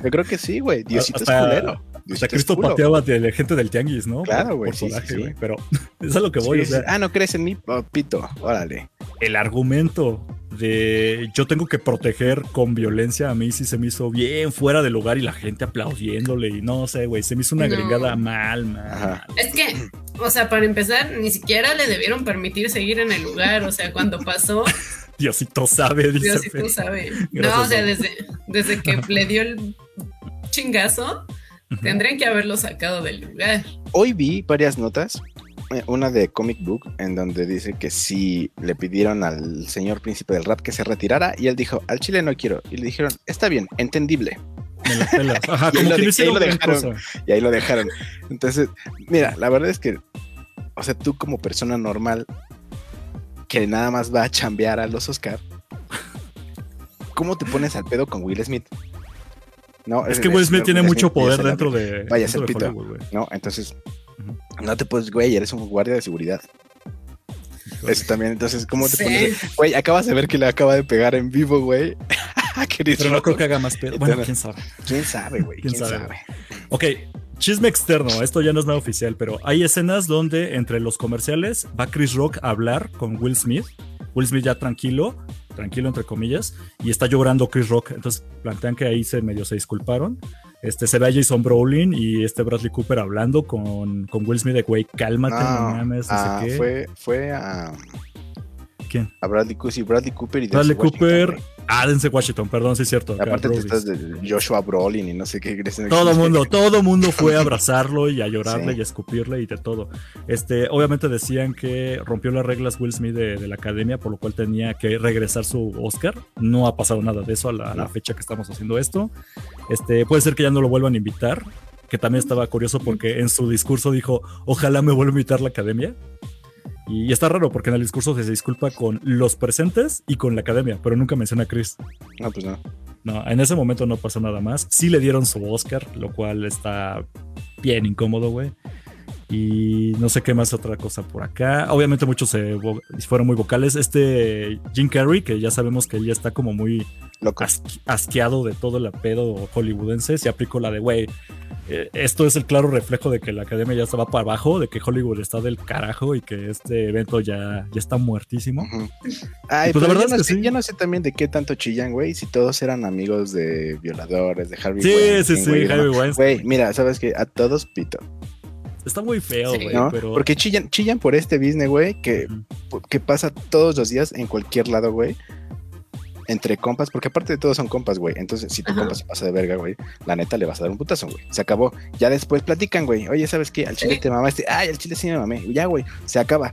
Yo creo que sí, güey. Diosito Hasta- es culero. O Diosito sea, es Cristo culo. pateaba de la gente del tianguis, ¿no? Claro, güey, por sí, sí, coraje, sí. güey, Pero [LAUGHS] es a lo que voy. Sí, o sea. Ah, no crees en mí, Oh, pito. Órale. El argumento de yo tengo que proteger con violencia a mí sí se me hizo bien fuera del lugar y la gente aplaudiéndole y no sé, güey, se me hizo una No. gringada mal. Es que, o sea, para empezar, ni siquiera le debieron permitir seguir en el lugar. O sea, cuando pasó, [LAUGHS] Diosito sabe, dice. Diosito Fer. sabe. Gracias, no, o sea, desde, desde que le dio el chingazo, Ujú. tendrían que haberlo sacado del lugar. Hoy vi varias notas. Eh, Una de Comic Book en donde dice que si le pidieron al señor príncipe del rap que se retirara y él dijo, al chile no quiero. Y le dijeron, está bien, entendible. Me la pelas. [LAUGHS] Ajá, Y ahí lo de- ahí dejaron. cosa. Y ahí lo dejaron. Entonces, mira, la verdad es que, o sea, tú como persona normal que nada más va a chambear a los Oscar, ¿cómo te pones al pedo con Will Smith? No, Es que Will Smith tiene mucho poder dentro de. Vaya, de pito. Hollywood. No, entonces. No te puedes, güey, eres un guardia de seguridad. Eso también, entonces, ¿cómo te Sí. pones? Güey, acabas de ver que le acaba de pegar en vivo, güey. [LAUGHS] a Chris Pero no creo que haga más pedo. Bueno, quién sabe. ¿Quién sabe, güey? ¿Quién ¿Quién, sabe? sabe? Ok, chisme externo. Esto ya no es nada oficial, pero hay escenas donde entre los comerciales va Chris Rock a hablar con Will Smith. Will Smith ya tranquilo, tranquilo entre comillas, y está llorando Chris Rock. Entonces plantean que ahí se medio se disculparon. Este, se ve a Jason Brolin y este Bradley Cooper hablando con, con Will Smith de, güey, cálmate, no, No, mames, no ah, sé qué. fue, fue a, ¿Quién? a Bradley, Cooper, sí, Bradley Cooper y Bradley Denzel Cooper. Washington, Ah, Denzel Washington, perdón, sí es cierto. Aparte tú estás de Joshua Brolin y no sé qué. el Todo chiste. mundo, todo mundo fue a [LAUGHS] abrazarlo y a llorarle Sí. y a escupirle y de todo. Este, obviamente decían que rompió las reglas Will Smith de, de la academia, por lo cual tenía que regresar su Oscar. No ha pasado nada de eso a la, a la fecha que estamos haciendo esto. Este, puede ser que ya no lo vuelvan a invitar, que también estaba curioso porque en su discurso dijo, ojalá me vuelva a invitar la academia. Y está raro porque en el discurso se disculpa con los presentes y con la academia, pero nunca menciona a Chris. No, pues no. No, en ese momento no pasó nada más. Sí le dieron su Oscar, lo cual está bien incómodo, güey. Y no sé qué más otra cosa por acá. Obviamente muchos se vo- fueron muy vocales. Este Jim Carrey, que ya sabemos que ya está como muy asqui- asqueado de todo el pedo hollywoodense, se aplicó la de, güey, eh, esto es el claro reflejo de que la academia ya se va para abajo, de que Hollywood está del carajo y que este evento ya, ya está muertísimo. Ay, Pues la verdad es que sí. yo no sé también de qué tanto chillan, güey, si todos eran amigos de violadores, de Harvey Sí, sí, sí, Harvey. Weinstein. Güey, mira, ¿sabes qué? A todos pito, Está muy feo, Sí. güey, ¿no? pero... Porque chillan, chillan por este business, güey, que, que pasa todos los días en cualquier lado, güey. Entre compas, porque aparte de todos son compas, güey. Entonces, si tu Ajá. compa se pasa de verga, güey, la neta le vas a dar un putazo, güey. Se acabó. Ya después platican, güey. Oye, ¿sabes qué? Al chile Sí. te mamaste. Ay, al chile sí me mamé. Ya, güey. Se acaba.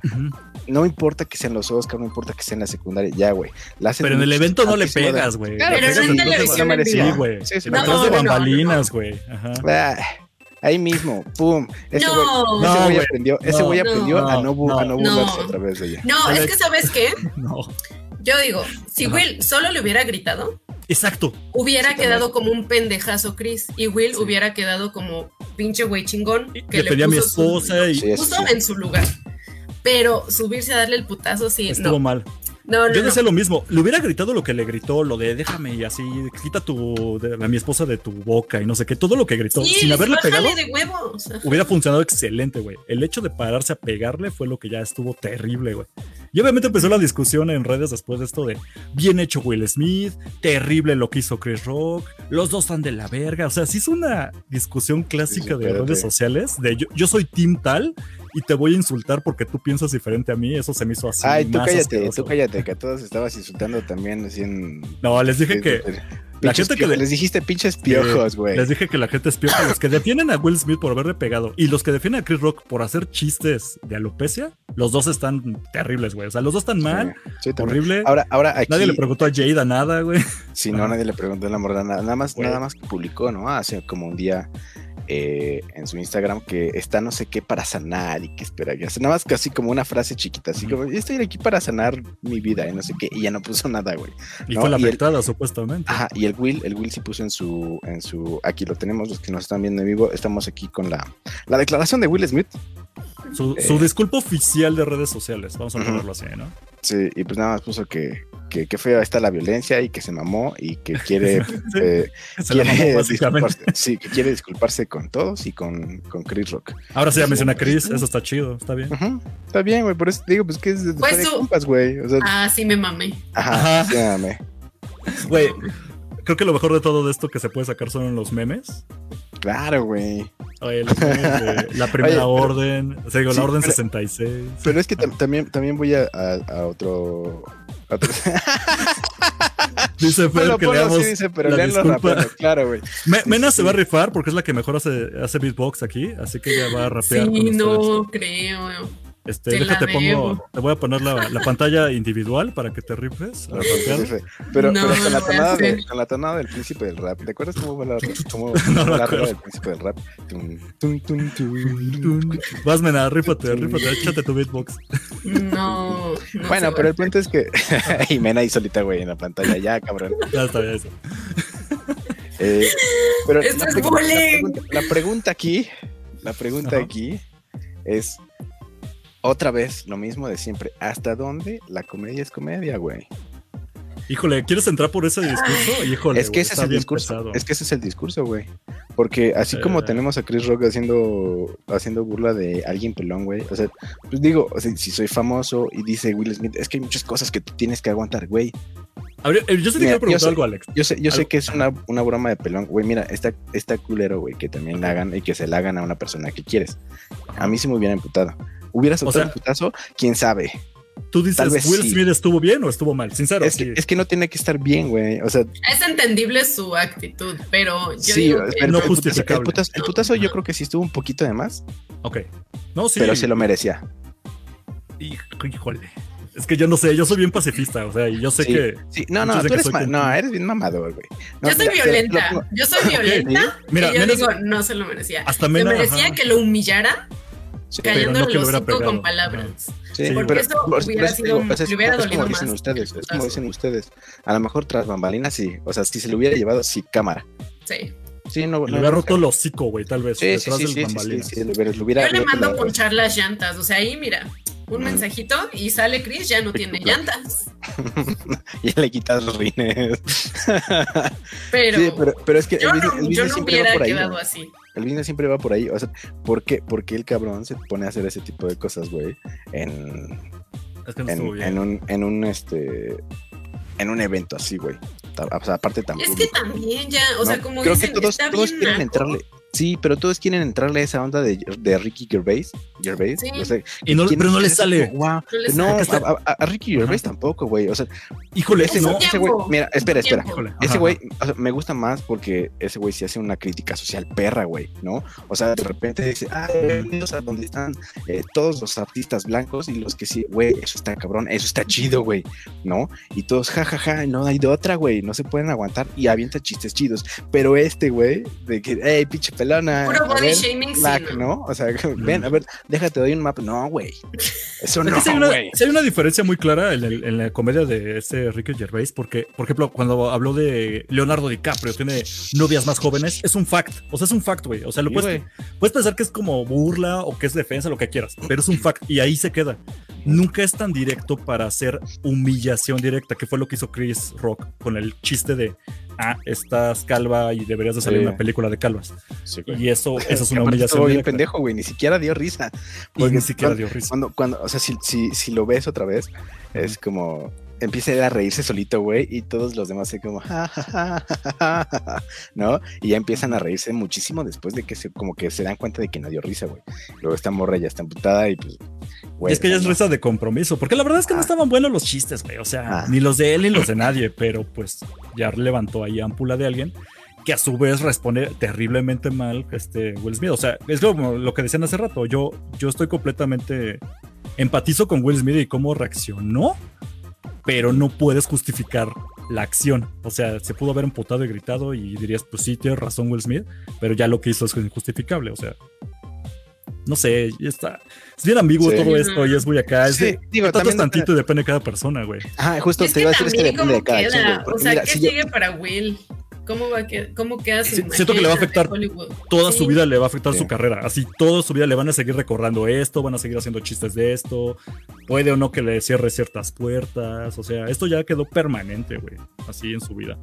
No importa que sean los Oscar, no importa que sean la secundaria. Ya, güey. Pero en el evento no le pegas, güey. Claro, pero en televisión. Sí, güey. Sí, sí, Detrás no, de bambalinas, güey. Ajá. Ah, ahí mismo, pum. Ese No. güey No, ese güey aprendió, ese No. güey aprendió No, a no, bu- a no no. burlarse otra vez de ella. No, es que ¿sabes qué? [LAUGHS] No. Yo digo, si Ajá. Will solo le hubiera gritado, Exacto. hubiera Sí, quedado como un pendejazo Chris y Will Sí. hubiera quedado como pinche güey chingón que le le pedí a mi puso su- esposa y puso sí. en su lugar. Pero subirse a darle el putazo, sí, estuvo no. mal. No, no, Yo no. decía lo mismo. Le hubiera gritado lo que le gritó, lo de déjame y así, quita tu, de- a mi esposa de tu boca y no sé qué. Todo lo que gritó, Sí, sin haberle pegado, de huevos. hubiera funcionado excelente, güey. El hecho de pararse a pegarle fue lo que ya estuvo terrible, güey. Y obviamente empezó la discusión en redes después de esto de bien hecho Will Smith, terrible lo que hizo Chris Rock, los dos están de la verga. O sea, sí es una discusión clásica de redes sociales de yo, yo soy team tal y te voy a insultar porque tú piensas diferente a mí. Eso se me hizo así. Ay, tú cállate, asqueroso. tú cállate, que a todos estabas insultando también así en... No, les dije que la gente que les dijiste pinches piojos, güey. Les dije que la gente es pioja. Los que defienden a Will Smith por haberle pegado y los que defienden a Chris Rock por hacer chistes de alopecia, los dos están terribles, güey. O sea, los dos están mal, Sí, también. horrible. Ahora, ahora aquí, Nadie le preguntó a Jada nada, güey. si no, nadie le preguntó a la morra nada, nada más, Güey. nada más que publicó, ¿no? Hace como un día eh, en su Instagram que está no sé qué para sanar y que espera, que hace nada más casi como una frase chiquita, así como, "Yo estoy aquí para sanar mi vida y no sé qué, y ya no puso nada, güey. Y No, fue la y el- supuestamente. Ajá, y el Will, el Will sí puso en su, en su, aquí lo tenemos, los que nos están viendo en vivo, estamos aquí con la, la declaración de Will Smith. Su, eh. su disculpa oficial de redes sociales, vamos a ponerlo así, ¿no? Sí, y pues nada más puso que, que, que fea está la violencia y que se mamó y que quiere, [LAUGHS] Sí, eh, quiere disculparse, sí, que quiere disculparse con todos y con, con Chris Rock. Ahora sí ya menciona a Chris, eso está chido, está bien. Está bien, güey, por eso te digo, pues que es de, Pues de su- compas, güey. O sea, Ah, sí me mamé. ajá, Ajá. sí, mame. Güey, creo que lo mejor de todo esto que se puede sacar son los memes. Claro, güey. Oye, los memes de [LAUGHS] la primera Oye, pero- orden, o sea, digo, Sí, la orden pero- 66. Pero es que tam- también, también voy a, a- a otro. a otro- [LAUGHS] [LAUGHS] Dice Fer que leamos sí, dice, pero la disculpa. claro, güey. Me- Mena sí, se va a rifar porque es la que mejor hace, hace beatbox aquí, así que ella va a rapear. con Sí, ustedes. no creo. Este, te la déjate, pongo, te voy a poner la, la pantalla individual para que te rifes. a rapear. Pero, No, pero con, la tonada de- con la tonada del príncipe del rap. ¿Te acuerdas cómo fue la, [LAUGHS] cómo, No la rola del príncipe del rap? Tum, tum, tum, tum. Vas, Mena, rífate, rífate, échate tu beatbox. No. Bueno, va. pero el punto es que. [LAUGHS] y Mena ahí solita, güey, en la pantalla. Ya, cabrón. [LAUGHS] Ya está bien eso. Eh, pero Esto la, es la bullying. pregunta, la pregunta aquí. La pregunta Ajá. aquí es. Otra vez, lo mismo de siempre. ¿Hasta dónde la comedia es comedia, güey? Híjole, ¿quieres entrar por ese discurso? Híjole, es que güey, ese es el discurso. pesado. Es que ese es el discurso, güey. Porque así como Eh. tenemos a Chris Rock haciendo, haciendo burla de alguien pelón, güey. O sea, pues digo, o sea, si soy famoso y dice Will Smith, es que hay muchas cosas que tú tienes que aguantar, güey. A ver, eh, yo sí te Mira, quiero preguntar yo sé- algo, Alex. Yo sé, yo sé que es una, una broma de pelón. Güey, mira, está, está culero, güey, que también la hagan y que se la hagan a una persona que quieres. A mí sí me hubiera emputado. ¿Hubiera soltado sea, un putazo? ¿Quién sabe? Tú dices, tal vez ¿Will sí. Smith estuvo bien o estuvo mal? Sincero. Es sí. que, es que no tiene que estar bien, güey. O sea, Es entendible su actitud, pero yo sí, digo pero- que no el putazo- justificable. El putazo, el putazo yo creo que sí estuvo un poquito de más, Ok. No, sí. pero se lo merecía. Híjole. Es que yo no sé, yo soy bien pacifista, o sea, y yo sé Sí, que. sí. No, no, tú eres, ma- no, eres bien mamador, güey. No, yo soy mira, violenta. Yo soy violenta. Mira, y yo menos- digo, no se lo merecía. Hasta se merecía ajá. que lo humillara Sí, cayendo no en los pegado. con palabras. Sí, porque pero, eso hubiera pero sido- digo, le hubiera es como dolido dicen más ustedes, es como dicen ustedes. A lo mejor tras bambalinas sí, o sea, si se lo hubiera llevado, sí, cámara. Sí. Sí, no, Le no, hubiera no, roto el hocico, güey, tal vez. Sí, sí, detrás sí, del sí, sí, sí, bambalinas. lo hubiera- Yo le mando a ponchar las llantas. O sea, ahí mira, un mensajito y sale Chris, ya no tiene llantas. [LAUGHS] y le quitas los rines. Pero, sí, pero, pero es que yo el no, el yo no hubiera ahí. quedado ¿no? así. El business siempre va por ahí. O sea, ¿por qué, por qué el cabrón se pone a hacer ese tipo de cosas, güey? En, Es que no estuvo en, bien. en un, en un, este, en un evento así, güey. O sea, aparte tan Es que también ya, o No, sea, como creo dicen, que todos, está todos bien quieren naco. entrarle. Sí, pero todos quieren entrarle a esa onda de, de Ricky Gervais. Gervais. Sí. O sea, Y no- pero no le ser sale. No les a, a- a Ricky Gervais Ajá. tampoco, güey. O sea, Híjole, ese, ese no. Ese güey, mira, espera, espera. Híjole. Ese güey, o sea, me gusta más porque ese güey sí hace una crítica social perra, güey, ¿no? O sea, de repente dice, ah, bienvenidos a donde están eh, todos los artistas blancos y los que sí, güey, eso está cabrón, eso está chido, güey, ¿no? Y todos, jajaja, no hay de otra, güey, no se pueden aguantar y avienta chistes chidos. Pero este, güey, de que, hey, pinche pelona, Puro body ver, shaming, sí, black, ¿no? ¿no? O sea, [LAUGHS] ven, a ver, déjate, doy un mapa. No, güey, eso Es no, sí hay, una, güey. sí hay una diferencia muy clara en, el- en la comedia de este Ricky Gervais, porque, por ejemplo, cuando habló de Leonardo DiCaprio, tiene novias más jóvenes, es un fact. O sea, es un fact, güey. O sea, lo Sí, puedes, puedes pensar que es como burla o que es defensa, lo que quieras, pero es un fact y ahí se queda. Nunca es tan directo para hacer humillación directa, que fue lo que hizo Chris Rock con el chiste de, ah, estás calva y deberías de salir Sí. una película de calvas. Sí, güey. Y eso, eso es [LAUGHS] una humillación estuvo bien pendejo, güey, ni siquiera dio risa. Porque ni siquiera cuando- dio risa. Cuando, cuando, o sea, si, si, si lo ves otra vez, es como empieza él a reírse solito, güey, y todos los demás se como, "Ja, ja, ja, ja, ja, ja, ja", ¿no? Y ya empiezan a reírse muchísimo después de que se, como que se dan cuenta de que no dio risa, güey. Luego esta morra ya está emputada y pues, güey. es que ya es no. risa de compromiso, porque la verdad es que no Ah. estaban buenos los chistes, güey. O sea, Ah. ni los de él ni los de nadie, pero pues ya levantó ahí ámpula de alguien que a su vez responde terriblemente mal este Will Smith. O sea, es como lo que decían hace rato. Yo, yo estoy completamente empatizo con Will Smith y cómo reaccionó, pero no puedes justificar la acción. O sea, se pudo haber emputado y gritado y dirías, pues sí, tienes razón Will Smith, pero ya lo que hizo es injustificable. O sea, no sé, ya está. Es bien ambiguo Sí. todo esto y es muy acá. Es Sí, de, digo, también- tantito y depende de cada persona, güey. Ajá, justo Es te iba a decir, es que depende de cómo cada quien, o sea, mira, ¿qué si yo- sigue para Will? ¿Cómo va a que, cómo queda su Sí, siento que le va a afectar? Toda Sí. su vida le va a afectar Sí. su carrera. Así, toda su vida le van a seguir recordando esto, van a seguir haciendo chistes de esto. Puede o no que le cierre ciertas puertas. O sea, esto ya quedó permanente, güey. Así en su vida.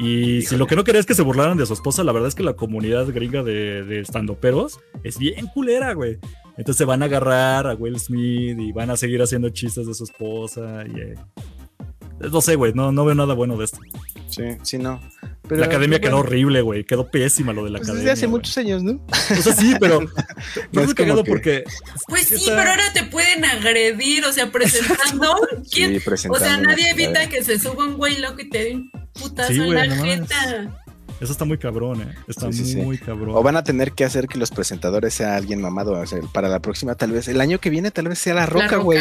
Y si lo que no quería es que se burlaran de su esposa, la verdad es que la comunidad gringa de, de estandoperos es bien culera, güey. Entonces se van a agarrar a Will Smith y van a seguir haciendo chistes de su esposa. Y, eh, no sé, güey, no, no veo nada bueno de esto. Sí, sí, no. Pero, la academia pues, quedó bueno, horrible, güey. Quedó pésima lo de la pues academia. desde hace güey. muchos años, ¿no? O sea, sí, [LAUGHS] pero. No es cagado que- porque. Pues sí, Está- pero ahora te pueden agredir, o sea, presentando. [LAUGHS] ¿Quién? Sí, o presentando sea, una nadie evita que se suba un güey loco y te dé un putazo Sí, en güey, la no mames. jeta. Eso está muy cabrón, eh. Está Sí, sí, sí. muy cabrón. O van a tener que hacer que los presentadores sea alguien mamado. O sea, para la próxima, tal vez, el año que viene, tal vez sea la La roca, güey.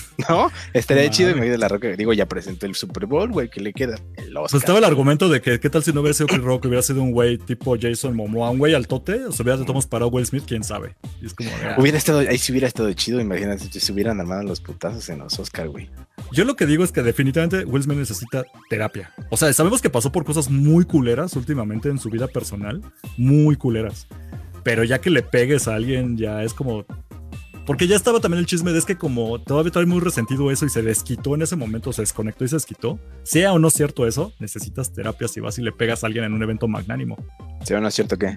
[LAUGHS] ¿No? Estaría chido y me de la roca. Digo, ya presentó el Super Bowl, güey, que le queda el Oscar. Pues estaba el argumento de que, ¿qué tal si no hubiera sido Chris Rock? Hubiera sido un güey tipo Jason Momoa, un güey al tote, o se hubiera tomado para Will Smith, quién sabe. Y es como, ah. Hubiera estado, ahí sí hubiera estado chido, imagínate, si se hubieran armado los putazos en los Oscar, güey. Yo lo que digo es que definitivamente Will Smith necesita terapia. O sea, sabemos que pasó por cosas muy culeras últimamente en su vida personal, muy culeras. Pero ya que le pegues a alguien, ya es como. Porque ya estaba también el chisme de es que como todavía trae muy resentido eso y se desquitó en ese momento, se desconectó y se desquitó. Sea o no cierto eso, necesitas terapia si vas y le pegas a alguien en un evento magnánimo. ¿Sí o no es cierto que?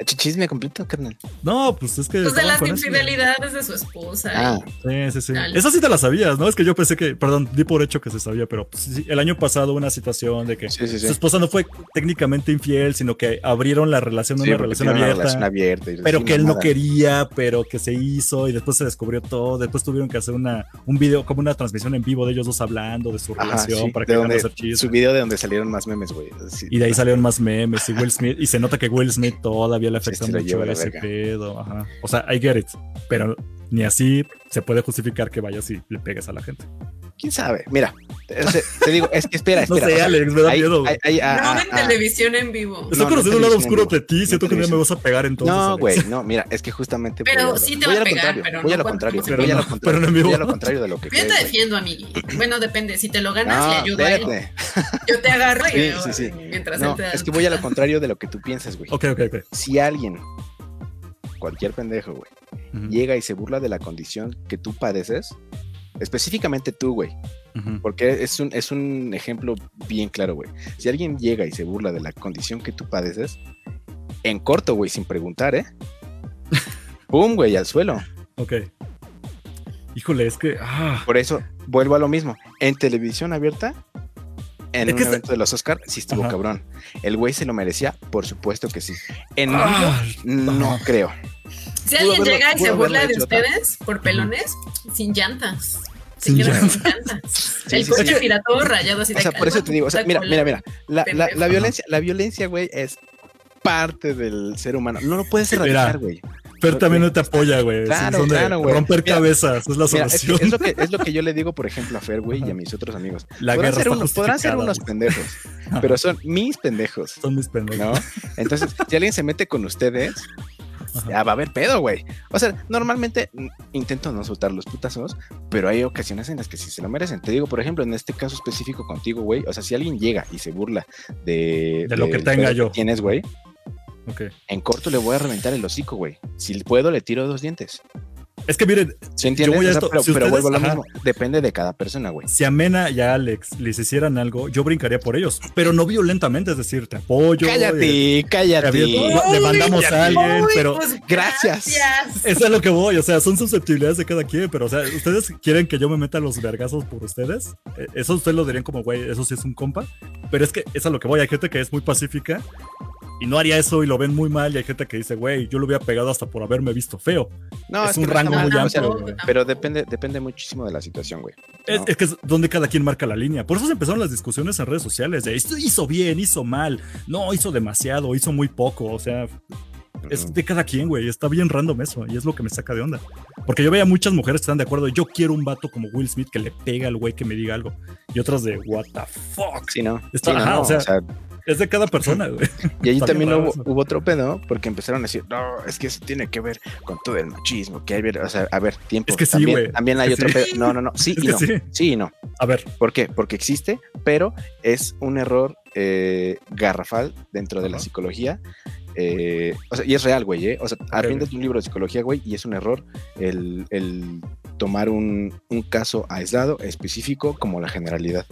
Ch- Chisme completo, carnal. No, pues es que. Pues de las infidelidades de su esposa. Ah, Sí, sí, sí. Dale. Esa sí te la sabías, ¿no? Es que yo pensé que, perdón, di por hecho que se sabía, pero pues, sí, el año pasado hubo una situación de que sí, sí, sí. su esposa no fue técnicamente infiel, sino que abrieron la relación, Sí, una relación tiene una abierta. relación abierta. pero que él no quería, pero que se hizo y después se descubrió todo. Después tuvieron que hacer una, un video, como una transmisión en vivo de ellos dos hablando de su Ajá, relación sí, para que donde- hacer chismes. Su video de donde salieron más memes, güey. Sí. Y de ahí salieron más memes y Will Smith. Y se nota que Will Smith todavía Sí, afecta lo mucho la ese verga. pedo. Ajá. O sea, I get it. Pero ni así se puede justificar que vayas y le pegues a la gente. ¿Quién sabe? Mira, te digo, es que espera, [LAUGHS] No espera. sé, o sea, Alex, me da hay- miedo. hay- hay- ah, no ah, en ah. televisión en vivo. Estoy no, no conociendo un lado oscuro de ti. no Siento que día me vas a pegar entonces. No, güey, no, mira, es que justamente. Pero voy sí te voy va a pegar, contrario, pero voy no a lo contrario, pero voy a no- lo pero contrario, no en vivo. voy a lo contrario de lo que Yo te defiendo, amigui. Bueno, depende. Si te lo ganas, No, le ayudo a él. espérate. Yo te agarro y Sí, sí, sí. mientras No, él te da es que voy a lo contrario de lo que tú piensas, güey. Ok, ok, ok. Si alguien, cualquier pendejo, güey, llega y se burla de la condición que tú padeces, específicamente tú, güey, porque es un, es un ejemplo bien claro, güey. Si alguien llega y se burla de la condición que tú padeces, en corto, güey, sin preguntar, ¿eh? [LAUGHS] ¡Pum, güey, al suelo! Ok. Híjole, es que. Ah, Por eso, vuelvo a lo mismo. En televisión abierta, en Es un evento de los Oscar, sí estuvo Ajá. cabrón. ¿El güey se lo merecía? Por supuesto que sí. En Ah, no ajá. creo. Si alguien haberlo- llega y se burla de otra. ustedes por pelones, sin llantas. Se Sin llantas. sin llantas. el sí, coche sí. mira todo rayado así O de sea, por eso te digo, o sea, mira, mira, mira, la, la- la violencia, la violencia, güey, es parte del ser humano. No lo puedes erradicar, güey. Fer también no te apoya, güey. Sí, Claro, son de claro, güey. Romper Mira, cabezas, es la Mira, es, que solución. es lo que, es lo que yo le digo, por ejemplo, a Fer, güey, y a mis otros amigos. La podrán, guerra ser unos, podrán ser unos pendejos, pero son mis pendejos, Son mis pendejos. ¿no? Entonces, si alguien se mete con ustedes, Ajá. ya va a haber pedo, güey. O sea, normalmente intento no soltar los putazos, pero hay ocasiones en las que sí se lo merecen. Te digo, por ejemplo, en este caso específico contigo, güey, o sea, si alguien llega y se burla de, De lo que tenga yo. tienes, güey, Ok. en corto le voy a reventar el hocico, güey. Si puedo, le tiro dos dientes. Es que miren, ¿Se entiende? voy a O sea, esto- pero si pero ustedes- vuelvo a lo ajá. mismo. Depende de cada persona, güey. si a Mena y a Alex les hicieran algo, yo brincaría por ellos, pero no violentamente, es decir, te apoyo. eh, Cállate, cállate. aviento- le mandamos a alguien, pero pues, gracias. gracias. eso es lo que voy, o sea, son susceptibilidades de cada quien, pero o sea, ¿ustedes quieren que yo me meta los vergazos por ustedes? Eh, Eso ustedes lo dirían como, güey, eso sí es un compa, pero es que es a lo que voy, hay gente que es muy pacífica y no haría eso y lo ven muy mal y hay gente que dice, güey, yo lo hubiera pegado hasta por haberme visto feo. No, es que un no rango muy o sea, amplio, güey. Pero depende, depende muchísimo de la situación, güey. Es, ¿no? es que es donde cada quien marca la línea. Por eso se empezaron las discusiones en redes sociales de "Esto hizo bien, hizo mal, no, hizo demasiado, hizo muy poco. O sea, es Ujú. de cada quien, güey. Está bien random eso y es lo que me saca de onda. Porque yo veía muchas mujeres que están de acuerdo. Yo quiero un vato como Will Smith que le pega al güey que me diga algo. Y otras de, what the fuck. Sí, ¿no? Está- Sí, no, ajá, no, o sea, o sea, Es de cada persona, güey. y allí también hubo, hubo otro pedo porque empezaron a decir, no, es que eso tiene que ver con todo el machismo, que hay, o sea, a ver, tiempo. Es que sí, también, güey. También hay otro sí. pedo. No, no, no, sí [LAUGHS] Es y no. sí. Sí y no. A ver, ¿Por qué? Porque existe, pero es un error eh, garrafal dentro de la psicología. eh, o sea, y es real, güey, ¿eh? O sea, aprendes un libro de psicología, güey, y es un error el, el tomar un, un caso aislado, específico, como la generalidad.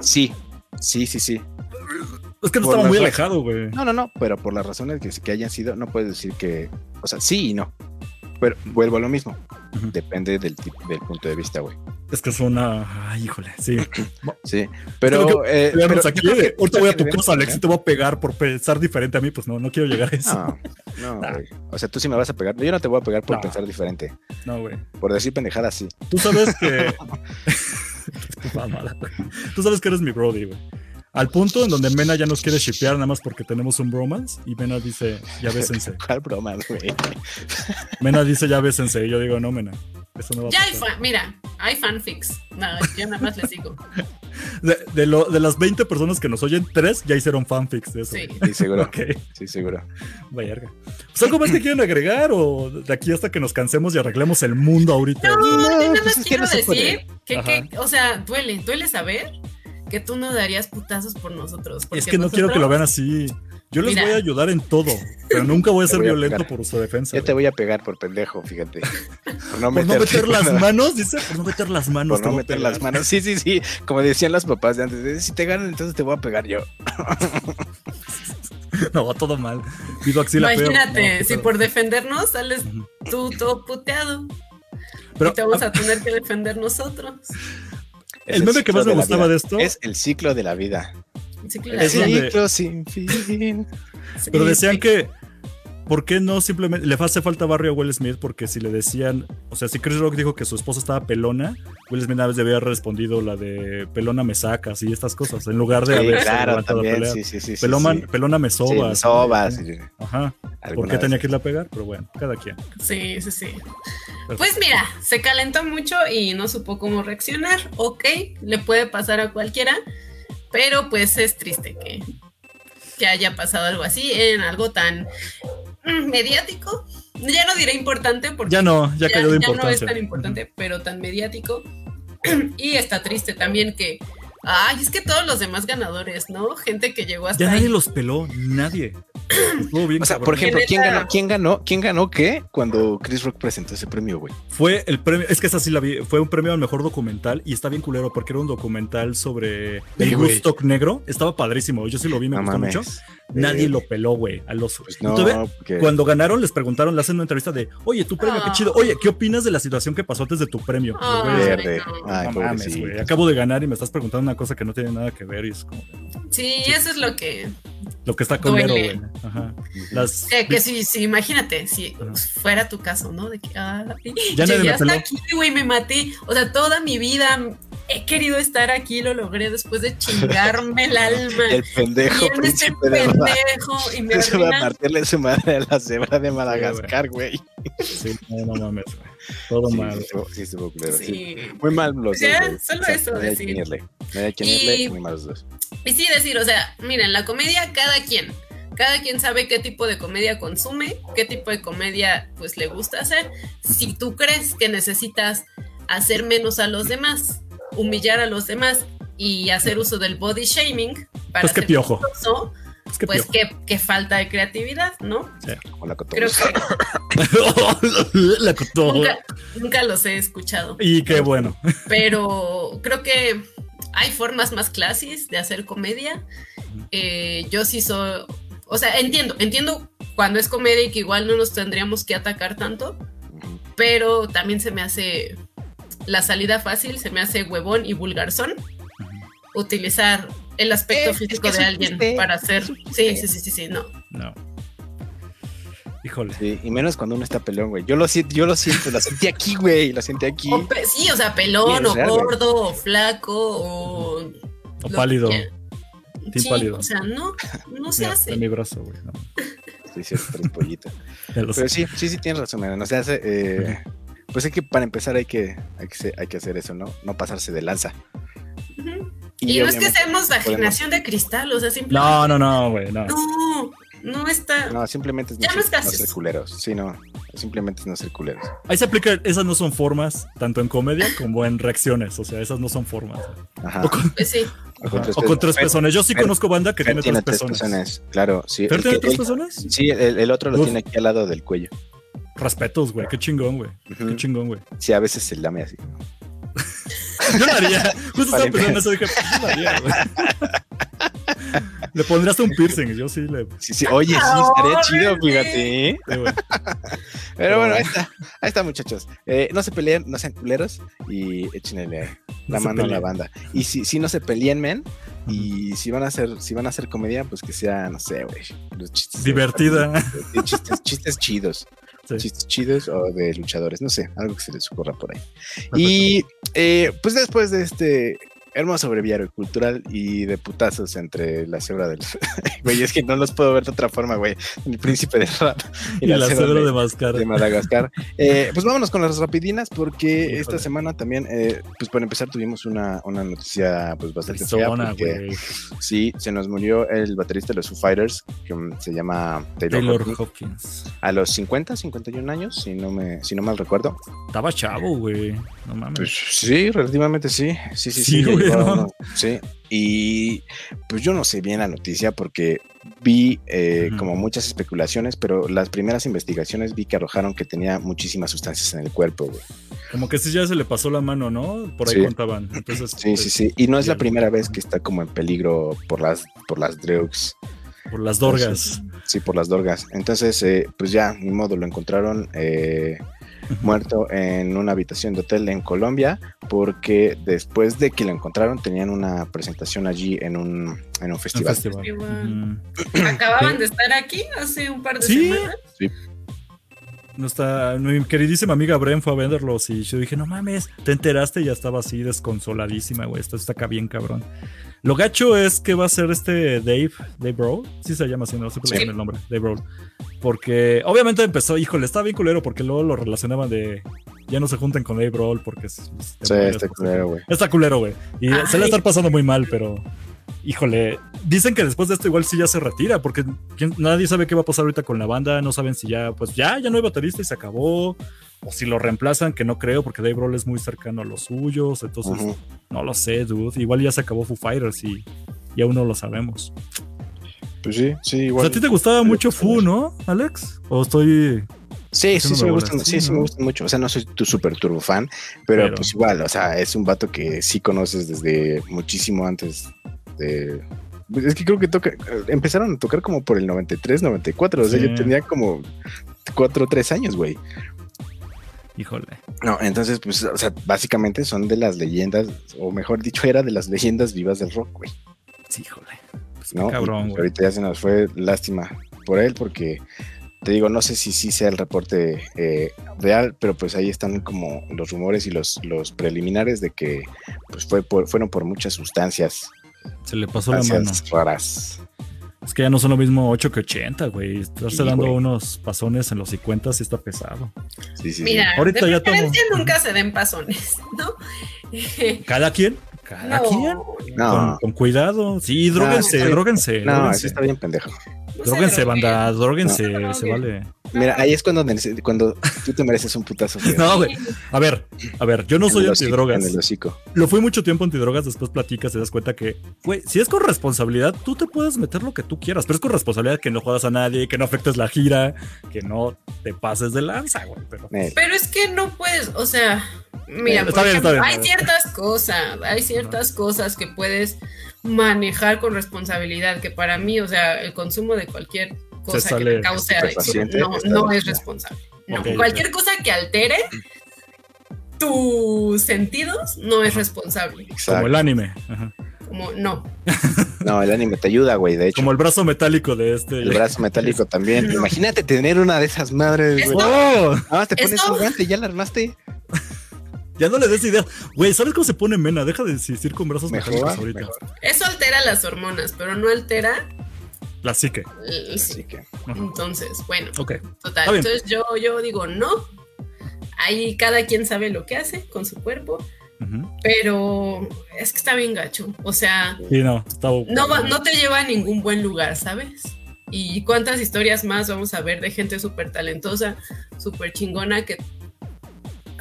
Sí, sí, sí, sí. es que no Por estaba muy alejado, güey. No, no, no, pero por las razones que, que hayan sido, no puedes decir que, o sea, sí y no. Pero vuelvo a lo mismo. Depende del, del punto de vista, güey. Es que es una. Ay, híjole, sí. [CLEARS THROAT] Sí, pero... Eh, pero aquí. que de, Ahorita voy a tu casa, Alex, y te voy a pegar por pensar diferente a mí. Pues no, no quiero llegar a eso. No, no, [LAUGHS] Nah. güey. O sea, tú sí me vas a pegar. Yo no te voy a pegar por pensar diferente. No, güey. Por decir pendejadas, sí. Tú sabes que. [LAUGHS] Tú sabes que eres mi Brody, güey. Al punto en donde Mena ya nos quiere shipear nada más porque tenemos un bromance y Mena dice, ya bésense. [LAUGHS] ¿Cuál broma, güey? Mena dice, ya bésense. Y yo digo, no, Mena. Eso no va a Ya hay pasar. fan, mira, hay fanfics. No, yo nada más les digo. [LAUGHS] De, de lo- de las 20 personas que nos oyen, tres ya hicieron fanfics de eso. Sí. Sí, seguro. Sí, seguro. verga. Pues algo más que quieren agregar o de aquí hasta que nos cansemos y arreglemos el mundo ahorita. No, No, yo nada pues más que quiero no decir que, que, o sea, duele, duele saber que tú no darías putazos por nosotros. es porque que no quiero que lo vean así. Yo les Mira. voy a ayudar en todo, pero nunca voy a [LAUGHS] ser voy a violento pegar. por su defensa. Ya te voy a pegar por pendejo, fíjate. Por no [LAUGHS] Por no meterte meter [LAUGHS] las manos, dice, por no meter las manos. Por te no voy a meter las manos. Sí, sí, sí. Como decían las papás de antes. Si te ganan, entonces te voy a pegar yo. No, va todo mal. Pido axila Imagínate, no, si por defendernos sales tú todo puteado. Pero y te vamos a tener que defender nosotros. Es el meme que más me gustaba de esto, Es el ciclo de la vida. Es donde- ciclo sin fin. pero decían que, ¿por qué no simplemente le hace falta barrio a Will Smith? Porque si le decían, o sea, si Chris Rock dijo que su esposa estaba pelona, Will Smith una vez debía haber respondido la de pelona me sacas y estas cosas, en lugar de Sí, haberse claro, levantado a también. pelear. Sí, sí, Peloma- sí. Pelona me Sí, sobas. sobas. ¿no? sí. Ajá. ¿Por qué tenía que irla a pegar? Pero bueno, cada quien. Sí, sí, sí. Pues mira, se calentó mucho y no supo cómo reaccionar. Ok, le puede pasar a cualquiera, pero pues es triste que, que haya pasado algo así en algo tan mm, mediático. Ya no diré importante porque Ya no, ya, ya, no es tan importante, pero tan mediático. [CLEARS THROAT] y está triste también que. Ay, es que todos los demás ganadores, ¿no? Gente que llegó hasta Ya ahí. nadie los peló, nadie. Estuvo bien O sea, cabrón. por ejemplo, ¿quién ganó? ¿Quién ganó? ¿Quién ganó qué cuando Chris Rock presentó ese premio, güey? Fue el premio, es que esa sí la vi, fue un premio al mejor documental y está bien culero porque era un documental sobre el. Woodstock negro. Estaba padrísimo, yo sí lo vi, me No gustó mames. mucho. Nadie lo peló, güey, al oso. Pues no, porque- Cuando ganaron, les preguntaron, le hacen una entrevista de, oye, tu premio, qué Ah. chido. Oye, ¿qué opinas de la situación que pasó antes de tu premio? Ay, Verde. no. Ay, no mames, güey. Acabo de ganar y me estás preguntando una cosa que no tiene nada que ver y es como Sí, eso es lo que. Lo que está Duele. güey. Ajá. Las, Que, que sí, sí, imagínate, si Ajá. fuera tu caso, ¿no? De que, ay, Ya llegué hasta peló. aquí, güey, me maté. O sea, toda mi vida he querido estar aquí, lo logré después de chingarme el alma. [LAUGHS] El pendejo y este pendejo, y me [LAUGHS] Se va a partirle su madre a la cebra de Madagascar, güey. sí, no, no mames, güey. Todo Sí, mal. sí, estuvo- sí, estuvo culero, sí. Sí. Muy mal los Ya, dos. güey. solo O sea, eso No hay decir. quien irle. No hay quien Y- irle, muy mal los dos. Y sí decir, o sea, miren, la comedia, cada quien. Cada quien sabe qué tipo de comedia consume, qué tipo de comedia pues le gusta hacer. Si tú crees que necesitas hacer menos a los demás, humillar a los demás y hacer uso del body shaming para Pues qué ser piojo. chistoso, Pues qué, qué falta de creatividad, ¿no? La Creo que [LAUGHS] La nunca, nunca los he escuchado. Y qué bueno. pero creo que hay formas más clasis de hacer comedia. Eh, yo sí soy, o sea, entiendo, entiendo cuando es comedia y que igual no nos tendríamos que atacar tanto, pero también se me hace la salida fácil, se me hace huevón y vulgarzón utilizar el aspecto Eh, es físico que es de alguien para hacer, es sí, sí, sí, sí, sí, no. No. Híjole. Sí, y menos cuando uno está pelón, güey. Yo lo siento, yo lo siento, lo sentí aquí, güey. Lo sentí aquí. O pe- sí, o sea, pelón, es o real, güey. gordo, o flaco, o... O pálido. Sí, pálido. o sea, no, no se Mira, hace. de mi brazo, güey. No, Sí, sí, tres pollitos. [LAUGHS] ya lo sé. Pero sí, sí, sí tienes razón, man. O sea, hace, eh, pues hay que, para empezar, hay que, hay que, se- hay que hacer eso, ¿no? No pasarse de lanza. Ujú. Y, no es que seamos podemos- vaginación de cristal, o sea, simplemente. No, no, no, güey. No. No, no está. No, simplemente es no, no ser, no culeros. Sí, no. Simplemente es no ser culeros. Ahí se aplica, esas no son formas, tanto en comedia como en reacciones. O sea, esas no son formas. Ajá. O con, Pues sí. O con tres o con tres Fer- pezones. Yo sí Fer- conozco banda que Fer tiene tiene tres pezones. Claro, sí. ¿Fer el tiene que- tres pezones? Sí, el, el otro lo Uf. tiene aquí al lado del cuello. Respetos, güey. Qué chingón, güey. Qué chingón, güey. Sí, a veces se lame así. [LAUGHS] Yo lo haría. Justo estaba pensando en eso. Dije, yo lo haría, güey. Le pondrías un piercing. Yo sí le. Sí, sí. Oye, sí, estaría chido, fíjate. ¿eh? sí. [LAUGHS] Pero bueno, ahí está. Ahí está, muchachos. Eh, no se peleen, no sean culeros y échenle la No mano a la banda. Y si, si no se peleen, men, y si van a hacer, si van a hacer comedia, pues que sea, no sé, güey. los chistes Divertida. Chistes, chistes chidos. Sí. Chistes chidos o de luchadores, no sé, algo que se les ocurra por ahí. Y eh, pues después de este hermoso breviario cultural y de putazos entre la cebra del. [LAUGHS] Güey, es que no los puedo ver de otra forma, güey. El príncipe de rap Y la cebra de Mascar. de Madagascar. Eh, pues vámonos con las rapidinas porque Híjole. esta semana también, eh, pues para empezar tuvimos una, una noticia pues bastante fea Zona, porque güey. sí, se nos murió el baterista de los Foo Fighters que se llama Taylor, Taylor Hawkins, Hopkins. a los 50, 51 años, si no me, si no mal recuerdo. Estaba chavo, güey. No mames. Pues sí, relativamente sí. Sí, sí, Sí, sí. No, sí, y pues yo no sé bien la noticia porque vi eh, como muchas especulaciones, pero las primeras investigaciones vi que arrojaron que tenía muchísimas sustancias en el cuerpo, güey. Como que sí ya se le pasó la mano, ¿no? Por ahí Sí. contaban. Entonces, Sí, sí, pues, sí. Y no es la primera vez que está como en peligro por las, por las drugs. Por las dorgas. Sí, por las dorgas. Entonces, eh, pues ya, ni modo, lo encontraron eh, muerto en una habitación de hotel en Colombia, porque después de que lo encontraron tenían una presentación allí en un, en un festival. festival. Acababan de estar aquí hace un par de Sí. semanas. Nuestra, mi queridísima amiga Bren fue a venderlos y yo dije, no mames, te enteraste y ya estaba así desconsoladísima, güey. Esto está acá bien cabrón. Lo gacho es que va a ser este Dave, Dave Brawl, sí se llama así, no sé por Sí. el nombre, Dave Brawl. Porque obviamente empezó, híjole, está bien culero porque luego lo relacionaban de ya no se junten con Dave Brawl porque es, es- Sí, está culero, güey. Está culero, güey. Y se le Ay. está pasando muy mal, pero híjole, dicen que después de esto igual sí ya se retira, porque quién- nadie sabe qué va a pasar ahorita con la banda, no saben si ya, pues ya, ya no hay baterista y se acabó, o si lo reemplazan, que no creo, porque Dave Grohl es muy cercano a los suyos, entonces no lo sé, dude. Igual ya se acabó Foo Fighters y, y aún no lo sabemos. Pues sí, sí, O igual. sea, a ti te gustaba mucho pues, Foo, ¿no, Alex? O estoy... Sí, sí, sí me gustan, sí, Sí, sí me gustan mucho. O sea, no soy tu super turbo fan, pero, Pero- pues igual, o sea, es un vato que sí conoces desde muchísimo antes de. pues Es que creo que toca, empezaron a tocar como por el 93, 94. O sea, Sí. yo tenía como 4 o 3 años, güey. Híjole. No, entonces, pues, o sea, básicamente son de las leyendas, o mejor dicho, era de las leyendas vivas del rock, güey. Sí, híjole. Pues ¿no? Cabrón, pues, güey. ahorita ya se nos fue lástima por él, porque te digo, no sé si sí sea el reporte eh, real, pero pues ahí están como los rumores y los, los preliminares de que pues fue por- fueron por muchas sustancias, Se le pasó la mano. sustancias raras. Es que ya no son lo mismo 8 que 80, güey. Estarse Sí, dando güey. unos pasones en los 50 sí está pesado. Sí, sí, sí. Mira, Ahorita de ya nunca se den pasones, ¿no? [LAUGHS] ¿Cada quien? ¿Cada No, quien? No, Con, con cuidado. Sí, dróguense, bien. dróguense. no, dróguense. eso está bien pendejo. no se Dróguense, banda, dróguense, No. se vale. Mira, ahí es cuando, tú te mereces un putazo. feo. No, güey. A ver, a ver, yo no En soy hocico, antidrogas. En el hocico. Lo fui mucho tiempo antidrogas, después platicas, te das cuenta que, güey, si es con responsabilidad, tú te puedes meter lo que tú quieras, pero es con responsabilidad que no jodas a nadie, que no afectes la gira, que no te pases de lanza, güey. Pero Pero es que no puedes, o sea, mira, Está por bien, está ejemplo, bien. hay ciertas cosas, hay ciertas cosas que puedes manejar con responsabilidad, que para mí, o sea, el consumo de cualquier cosa que cause adicción no, es responsable. No, cualquier cosa que altere tus sentidos no es responsable. como el anime, ajá. Como no. [LAUGHS] No, el anime te ayuda, güey. De hecho, como el brazo metálico de este. el brazo metálico [LAUGHS] también. No. Imagínate tener una de esas madres, güey. ¡Oh! Nada más te pones un guante y ya la armaste. Ya no le des idea. Güey, ¿sabes cómo se pone mena? Deja de insistir con brazos Mejor, metálicos ahorita. mejor. Eso altera las hormonas, pero no altera La psique. el- Así que, Ajá. Entonces, bueno. Ok. Total. Entonces yo, yo digo no. Ahí cada quien sabe lo que hace con su cuerpo, pero es que está bien gacho. O sea, Sí, no, está. no, va- no te lleva a ningún buen lugar, ¿sabes? Y cuántas historias más vamos a ver de gente súper talentosa, súper chingona que...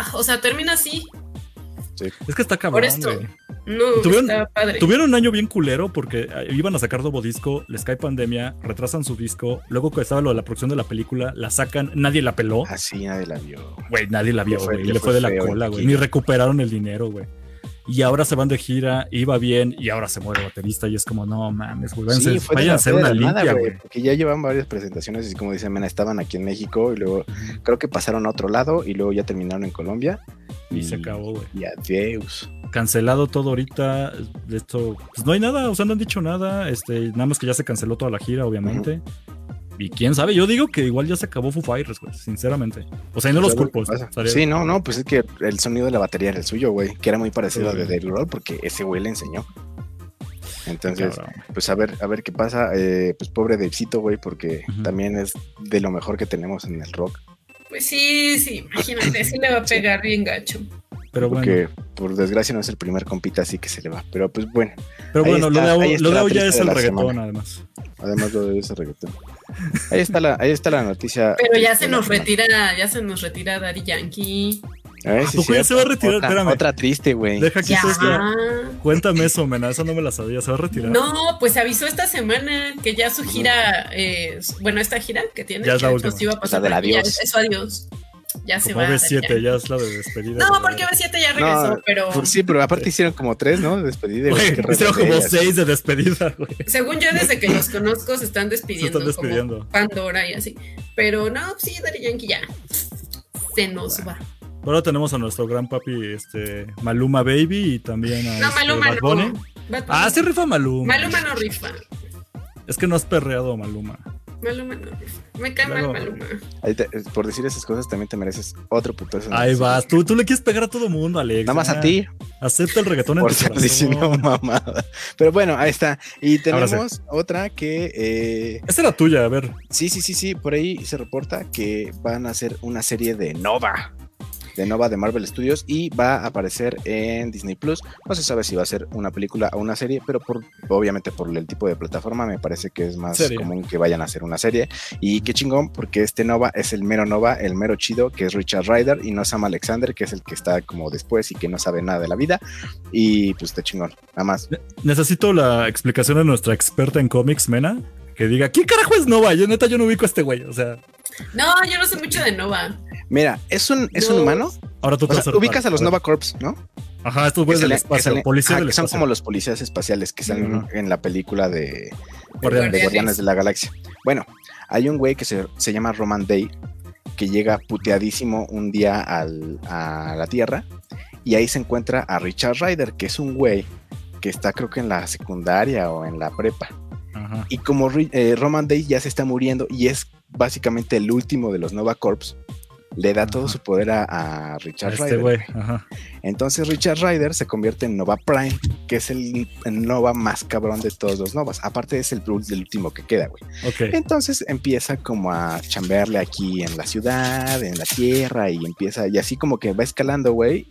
ah, O sea, termina así. Es que está cabrón. Por esto. güey. No, Tuvieron- está padre. Tuvieron un año bien culero porque eh, iban a sacar nuevo disco, les cae pandemia, retrasan su disco, luego que estaba lo de la producción de la película, la sacan, nadie la peló. así nadie la vio. Güey, nadie la vio, Le fue- güey. le Le fue fue de la cola, güey. Ni recuperaron el dinero, güey. Y ahora se van de gira, iba bien, y ahora se muere el baterista. Y es como, no mames, güey. Sí, vayan a hacer una limpia, güey. Porque ya llevan varias presentaciones y como dice Mena, estaban aquí en México y luego creo que pasaron a otro lado y luego ya terminaron en Colombia. Y se acabó, güey. Y adiós. Cancelado todo ahorita. Esto, pues no hay nada, o sea, no han dicho nada. Este, nada más que ya se canceló toda la gira, obviamente. Y quién sabe, yo digo que igual ya se acabó Foo Fighters, güey, sinceramente. O sea, no los ¿Sabes culpo. qué pasa? estaría- Sí, no, no, pues es que el sonido de la batería era el suyo, güey, que era muy parecido Sí. al de Dave Grohl porque ese güey le enseñó. Entonces, pues a ver, a ver qué pasa. Eh, pues pobre Davecito, güey, porque también es de lo mejor que tenemos en el rock. Pues sí, sí, imagínate, sí le va a pegar bien gacho. Pero bueno, porque por desgracia no es el primer compita así que se le va. Pero pues bueno, pero bueno lo está- de, lo de la hoy ya es de el reggaetón, semana. además. además lo de ese reggaetón. Ahí está la, ahí está la noticia. Pero ya se de nos semana. retira, ya se nos retira Daddy Yankee. A ver ¿A si poco ya cierto. se va a retirar? Otra, Espérame. otra triste, güey. Deja esta. Cuéntame eso, mena. Eso no me la sabía. ¿Se va a retirar? No, pues avisó esta semana que ya su gira, eh, bueno, esta gira que tiene, Ya es la que, última. iba a pasar La del ya adiós. es su adiós. Ya se Como va. B7, ya. es la de despedida. No, porque B7 ya regresó, No, pero Pues sí, pero aparte hicieron como tres, ¿no? De Despedida. güey, hicieron como seis de despedida, güey. según yo, desde que los conozco, se están despidiendo. Se están despidiendo. Como Pandora y así. Pero no, sí, Daddy Yankee ya se nos va. Ahora tenemos a nuestro gran papi, este, Maluma Baby y también a No, este, Maluma Bad Bunny. no. Bad Ah, sí rifa Maluma. Maluma no rifa. Es que no has perreado Maluma. Maluma no rifa. Me cae Luego- mal Maluma. Ahí te- por decir esas cosas también te mereces otro putazo. Ahí vas. Tú, tú le quieres pegar a todo mundo, Alex. Nada más a ti, Acepta el reggaetón en por tu diciendo mamada. Pero bueno, ahí está. Y sí. tenemos otra que eh, Esa era tuya, a ver. Sí, sí, sí, sí, por ahí se reporta que van a hacer una serie de Nova, de Nova de Marvel Studios y va a aparecer en Disney Plus. No se sabe si va a ser una película o una serie, pero por obviamente por el tipo de plataforma me parece que es más Serie. común que vayan a hacer una serie. Y qué chingón, porque este Nova es el mero Nova, el mero chido, que es Richard Ryder y no Sam Alexander, que es el que está como después y que no sabe nada de la vida. Y pues está chingón, nada más. Necesito la explicación de nuestra experta en cómics, Mena. Que diga, ¿quién carajo es Nova? Yo neta, yo no ubico a este güey. O sea, No, yo no sé mucho de Nova. Mira, es un, es un humano. ahora tú O te vas sea, a ubicas a los. Nova Corps, ¿no? Ajá, estos güeyes del espacio, salen- policía ajá, del que son como los policías espaciales que salen en la película de, Guardianes. de Guardianes de la Galaxia. Bueno, hay un güey que se, se llama Roman Day que llega puteadísimo un día al- a la Tierra y ahí se encuentra a Richard Ryder, que es un güey que está creo que en la secundaria o en la prepa. Ajá. Y como eh, Roman Day ya se está muriendo y es básicamente el último de los Nova Corps, le da todo su poder a, Richard este Ryder. Ajá. Entonces Richard Ryder se convierte en Nova Prime, que es el, Nova más cabrón de todos los Novas. Aparte es el, el último que queda, güey. Entonces empieza como a chambearle aquí en la ciudad, en la tierra, y empieza, y así como que va escalando, güey,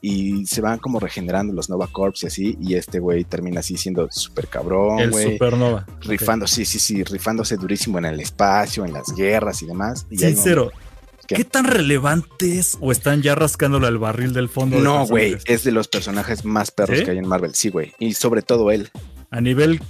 y se van como regenerando los Nova Corps y así, y este güey termina así siendo súper cabrón, el güey. Supernova. Rifando, sí, sí, sí, rifándose durísimo en el espacio, en las guerras y demás. Y hay un- Sincero. ¿Qué? ¿Qué? tan relevante es o están ya rascándole al barril del fondo? de No, güey, es de los personajes más perros ¿Sí? que hay en Marvel, sí, güey. Y sobre todo él. A nivel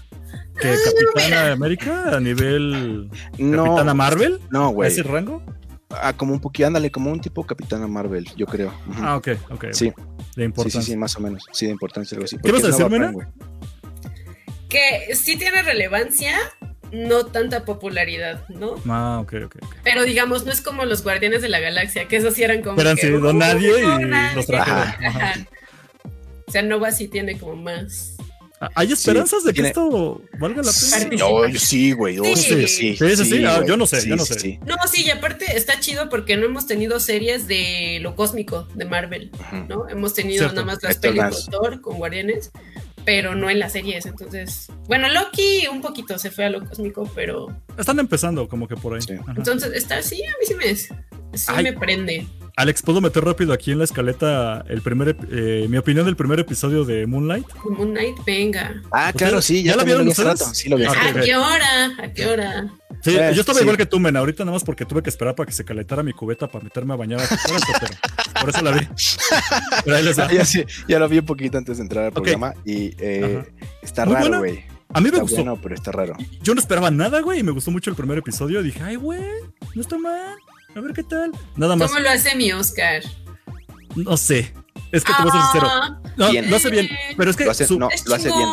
que Ah, Capitana América, a nivel No, Capitana Marvel, no, ¿a güey. ese rango? Ah, como un poquito, ándale, como un tipo Capitana Marvel, yo creo. Ah, ok, ok. sí, De sí, importancia. sí, sí, más o menos. Sí, de importancia, algo así. ¿Qué vas a decir, Mena? Que sí tiene relevancia, no tanta popularidad, ¿no? Ah, ok, ok. Pero digamos, no es como los Guardianes de la Galaxia, que esos sí eran como. Que, sí, don "Uh, nadie y don nadie". los trajeron. O sea, Nova sí tiene como más. Ah, ¿Hay esperanzas de que tiene- esto valga la pena? No, yo sí, güey. oh, Sí. sí, Sí, sí. sí, sí, ah, güey. yo no sé, Sí, yo no sé. sí. No, sí, y aparte está chido porque no hemos tenido series de lo cósmico de Marvel. ¿no? Hemos tenido Cierto. nada más las con Thor, con Guardianes, pero no en las series. Entonces, bueno, Loki un poquito se fue a lo cósmico, pero Están empezando como que por ahí. Sí. Entonces está, sí, a mí sí me, sí Ay. me prende. Alex, ¿puedo meter rápido aquí en la escaleta el primer, eh, mi opinión del primer episodio de Moonlight? Moon Knight, venga. Ah, claro, sí. ¿Ya la también vieron ustedes? Sí, lo vi. Ah, ¿A qué hora? ¿A qué hora? Sí, Eh, yo estaba sí. igual que tú, men, ahorita nada más porque tuve que esperar para que se calentara mi cubeta para meterme a bañar a tu cuarto, pero por eso la vi. [LAUGHS] Pero ahí les va. Ya, sí, ya lo vi un poquito antes de entrar al programa y eh, está Muy raro, güey. A mí me Está gustó. bueno, pero está raro. Yo no esperaba nada, güey, y me gustó mucho el primer episodio. Dije, ay, güey, no está mal. A ver qué tal. Nada más, ¿Cómo lo hace mi Oscar? no sé. Es que te voy a ser sincero. Ah, No, Bien. lo hace bien, pero es que Lo hace- su- no, es lo hace bien.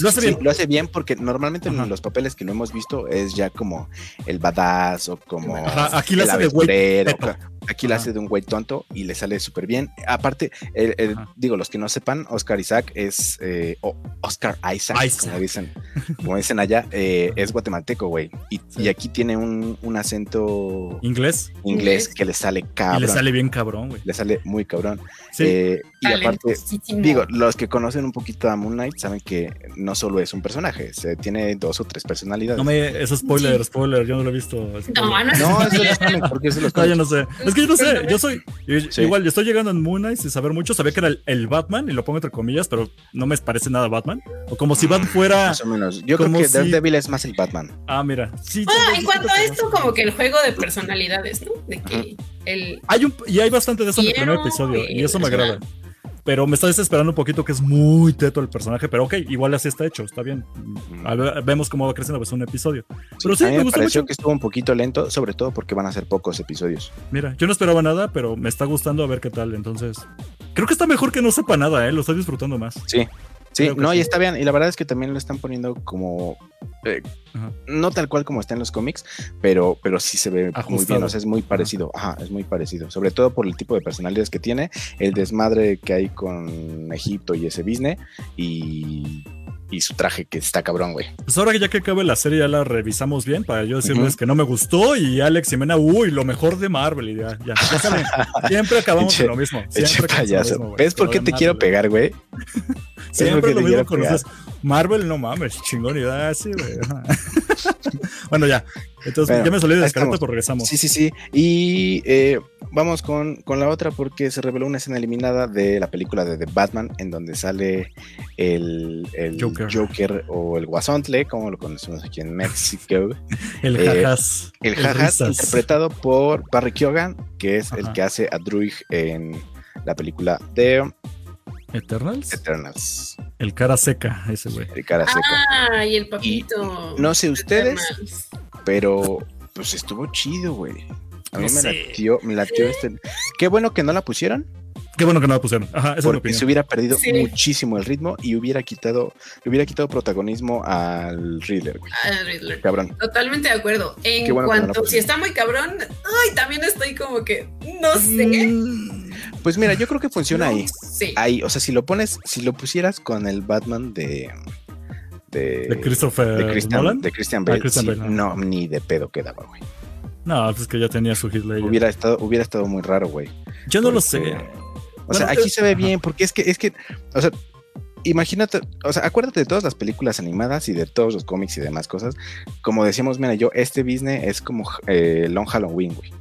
Lo hace bien. lo hace bien porque normalmente en los papeles que no hemos visto es ya como el badass o como Ajá, aquí lo hace de güey. [LAUGHS] Aquí lo Ajá. hace de un güey tonto y le sale súper bien. Aparte, el- el- Ajá. digo, los que no sepan, Oscar Isaac es, eh, o Oscar Isaac, Isaac. como dicen, como dicen allá, eh, es guatemalteco, güey. Y, Sí. y aquí tiene un, un acento inglés inglés Inglés. que le sale y cabrón. le sale bien cabrón, güey. le sale muy cabrón. Sí. Eh, y aparte. Digo, los que conocen un poquito a Moon Knight saben que no solo es un personaje, se tiene dos o tres personalidades. No me, eso es spoiler, Sí. spoiler, yo no lo he visto. spoiler. No, no es No, eso es cómic, porque es de los No, yo no sé. Es que yo no sé. Yo soy. Sí. Igual, yo estoy llegando en Moon Knight sin saber mucho. Sabía que era el, el Batman, y lo pongo entre comillas, pero no me parece nada Batman. O como si Batman fuera. Más o menos. Yo creo que si- Daredevil es más el Batman. Ah, mira. Sí, Ah, en cuanto a esto, como que el juego de personalidades, ¿no? De que el. Hay un, y hay bastante de eso en el primer episodio, y eso me agrada. Pero me está desesperando un poquito que es muy teto el personaje, pero ok, igual así está hecho, está bien. A ver, vemos cómo va creciendo pues, un episodio. Pero sí, a mí me me pareció mucho. que estuvo un poquito lento, sobre todo porque van a ser pocos episodios. Mira, yo no esperaba nada, pero me está gustando a ver qué tal. Entonces, creo que está mejor que no sepa nada, ¿eh? Lo estoy disfrutando más. Sí. Sí, no, y está bien. Y la verdad es que también lo están poniendo como. eh, no tal cual como está en los cómics, pero, pero sí se ve muy bien. O sea, es muy parecido. Ajá, es muy parecido. Sobre todo por el tipo de personalidades que tiene, el desmadre que hay con Egipto y ese business, y, y su traje que está cabrón, güey. Pues ahora que ya que acabe la serie ya la revisamos bien para yo decirles que no me gustó y Alex y Mena, uy, lo mejor de Marvel y ya, ya, ya saben, [LAUGHS] siempre acabamos Pinche- con lo mismo. Siempre lo mismo. ¿Ves por qué te quiero pegar, güey? [LAUGHS] Siempre lo mismo con pegar. Marvel, no mames, chingón y da así, güey. [LAUGHS] bueno, ya. Entonces, Bueno, ya me salí de ahí descarta, estamos. pero regresamos. Sí, sí, sí. Y eh, vamos con, con la otra porque se reveló una escena eliminada de la película de The Batman en donde sale el, el Joker. Joker. o el Guasontle, como lo conocemos aquí en México. [LAUGHS] El eh, jajas. El jajas interpretado por Barry Keoghan, que es el que hace a Druig en la película de Eternals. Eternals. El cara seca, ese güey. El cara seca. Ah, y el papito. no sé ustedes, Eternals. pero pues estuvo chido, güey. A mí No me sé. latió, me latió este. Qué bueno que no la pusieron, Qué bueno que no la pusieron. Ajá, esa es mi porque se opinión. hubiera perdido Sí. muchísimo el ritmo y hubiera quitado, hubiera quitado protagonismo al Riddler, güey. Ah, Riddler. Cabrón. Totalmente de acuerdo. En Qué bueno no cuanto, si está muy cabrón, ay, también estoy como que, no sé. Mm, Pues mira, yo creo que funciona No ahí. sé. Ahí, o sea, si lo pones, si lo pusieras con el Batman de de, De Christopher de Christian, Nolan. de Christian Ah, Bale, sí, Bale, no, ni de pedo quedaba, güey. No, pues es que ya tenía su hit Ledger. Hubiera estado, hubiera estado muy raro, güey. Yo no lo sé. O sea, aquí se ve bien, porque es que, es que, o sea, imagínate, o sea, acuérdate de todas las películas animadas y de todos los cómics y demás cosas. Como decíamos, mira, yo, este business es como eh, Long Halloween, güey.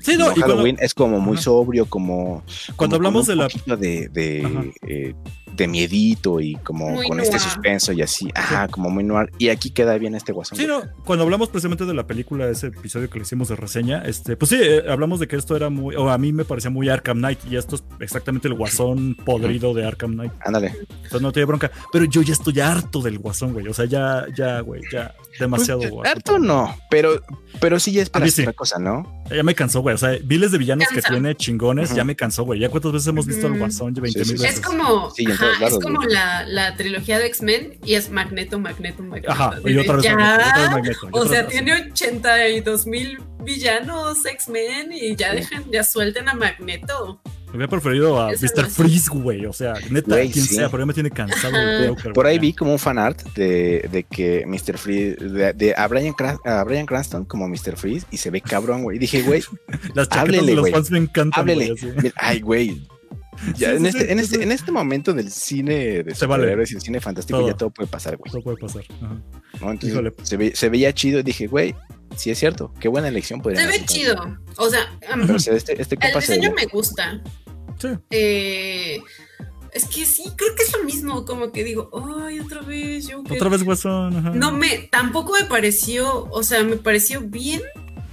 Sí, no, Long y cuando, Halloween es como muy Ajá. sobrio, como. Cuando como hablamos un de la- de, de, eh, de miedito y como Muy con este suspenso y así, ajá, como muy noir. Y aquí queda bien este guasón. Sí, no, cuando hablamos precisamente de la película, ese episodio que le hicimos de reseña, este, pues sí, eh, hablamos de que esto era muy, o a mí me parecía muy Arkham Knight, y esto es exactamente el guasón podrido de Arkham Knight. Ándale. Entonces no tiene bronca. Pero yo ya estoy harto del guasón, güey. O sea, ya, ya, güey, ya, demasiado Pues, guasón. harto no, pero, pero sí ya A mí esperas sí. otra cosa, ¿no? Ya me cansó, güey. O sea, miles de villanos que tiene chingones, ya me cansó, güey. Ya cuántas veces hemos visto al Ujú. guasón, ya 20 Sí, mil veces. Es como, ajá, lados, es como la, la trilogía de X-Men y es Magneto, Magneto, Magneto. Ajá, y otra vez ya, Magneto, y otra vez Magneto, y o otra sea, vez- tiene 82 mil villanos X-Men y ya dejan, ya suelten a Magneto. Hubiera preferido a Eso Mr. no. Freeze, güey. O sea, neta, quien sí. sea, pero ya me tiene cansado. Joker. Por ahí vi como un fanart de, de que Mr. Freeze, de, de a, Brian, a Brian Cranston como Mr. Freeze y se ve cabrón, güey. Y dije, güey, [LAUGHS] Las chaquetas háblele, de los güey. fans me encantan, háblele. güey. así. Ay, güey. Ya, Sí, en, sí, este, sí, en, sí, este, en este momento del cine de Se vale. superhéroes y el cine fantástico Todo. ya todo puede pasar, güey. Eso puede pasar. Ajá. ¿no? Entonces, Híjole. se, ve- se veía chido y dije, güey, sí es cierto, qué buena elección podría Se ve chido. O sea, Pero o sea, este, este el diseño me gusta. Sí. Eh, es que sí, creo que es lo mismo. Como que digo, ay, otra vez, Joker. Otra vez guasón. Ajá. No me, tampoco me pareció, o sea, me pareció bien.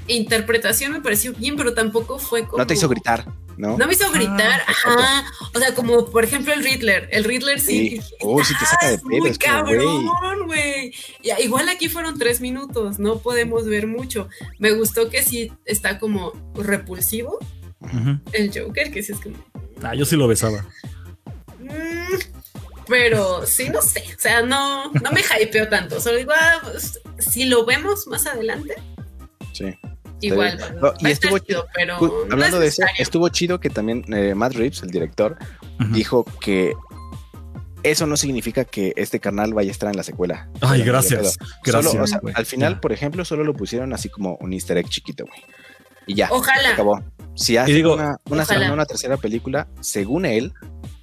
Interpretación me pareció bien, pero tampoco fue como. No te hizo gritar, ¿no? No me hizo gritar, Ah, ajá. O sea, como por ejemplo el Riddler. El Riddler sí. Sí. Uy, sí te saca de es pedo, muy es cabrón, güey. Igual aquí fueron tres minutos, no podemos ver mucho. Me gustó que sí está como repulsivo el Joker, que sí es como. Ah, yo sí lo besaba. mm, pero sí, no sé. O sea, no, no me hypeo tanto. Solo digo, ah, pues, si lo vemos más adelante, Sí. Igual. No, y estuvo chido, pero. Ju- no Hablando es de eso, estuvo chido que también eh, Matt Reeves, el director, dijo que eso no significa que este carnal vaya a estar en la secuela. Ay, gracias. Gracias. solo, o sea, güey. al final, por ejemplo, solo lo pusieron así como un easter egg chiquito, güey. Y ya, se Ojalá. acabó. Si hace digo, una, una segunda, una tercera película, según él,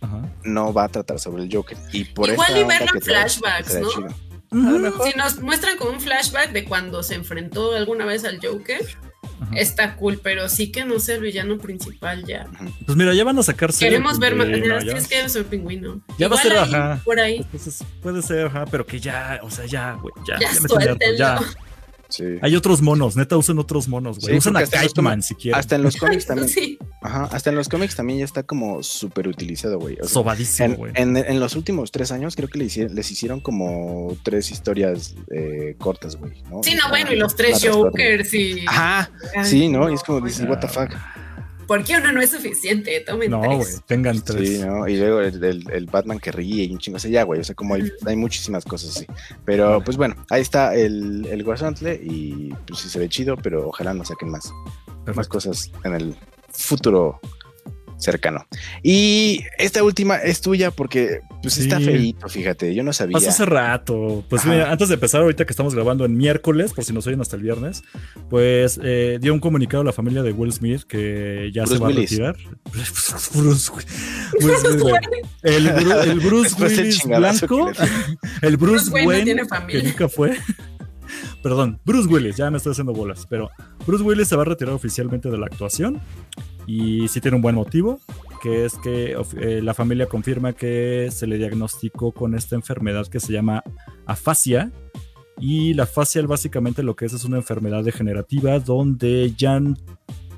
Ajá. no va a tratar sobre el Joker. Y por Igual y verlo en trae, flashbacks, será ¿no? chido. Mejor. Si nos muestran como un flashback de cuando se enfrentó alguna vez al Joker, Ajá. está cool, pero sí que no sea el villano principal ya. Pues mira, ya van a sacar serie Queremos ver más. es ya. que es soy pingüino. Ya va a ser, ahí, ajá. Por ahí. Entonces puede ser, ajá, pero que ya, o sea, ya, güey, ya. Ya, me harto, ya. Sí. Hay otros monos, neta, usen otros monos, güey. Sí, usan a Kite Man si quieren. Hasta en los [LAUGHS] cómics también. Sí. Ajá, hasta en los cómics también ya está como súper utilizado, güey. O sea, Sobadísimo, en, güey. en- en los últimos tres años creo que le hicieron- les hicieron como tres historias eh, cortas, güey. ¿no? Sí, no, bueno, y los tres. Jokers y. Ajá, Ay, sí, ¿no? Y es como dices, what the fuck. ¿Por qué uno no es suficiente? Tomen No, tres. güey, tengan tres. Sí, ¿no? Y luego el, el- el Batman que ríe y un chingo. O sea, ya, güey. O sea, como hay, hay muchísimas cosas así. Pero, pues bueno, ahí está el, el Guasontle y pues sí se ve chido, pero ojalá no saquen más, más cosas en el futuro cercano. Y esta última es tuya porque pues está Sí. feíto, fíjate. Yo no sabía. Pasó hace rato. Pues mira, antes de empezar, ahorita que estamos grabando en miércoles, por si nos oyen hasta el viernes, pues eh, dio un comunicado a la familia de Will Smith que ya Bruce se va Willis. a retirar. Bruce, Will- Will Smith, güey. el, el Bruce Willis [LAUGHS] blanco, [LAUGHS] el Bruce, Bruce Wayne no Wayne tiene que familia. nunca fue. [LAUGHS] Perdón, Bruce Willis, ya me estoy haciendo bolas, pero Bruce Willis se va a retirar oficialmente de la actuación y sí tiene un buen motivo, que es que eh, la familia confirma que se le diagnosticó con esta enfermedad que se llama afasia. Y la afasia básicamente lo que es es una enfermedad degenerativa donde ya,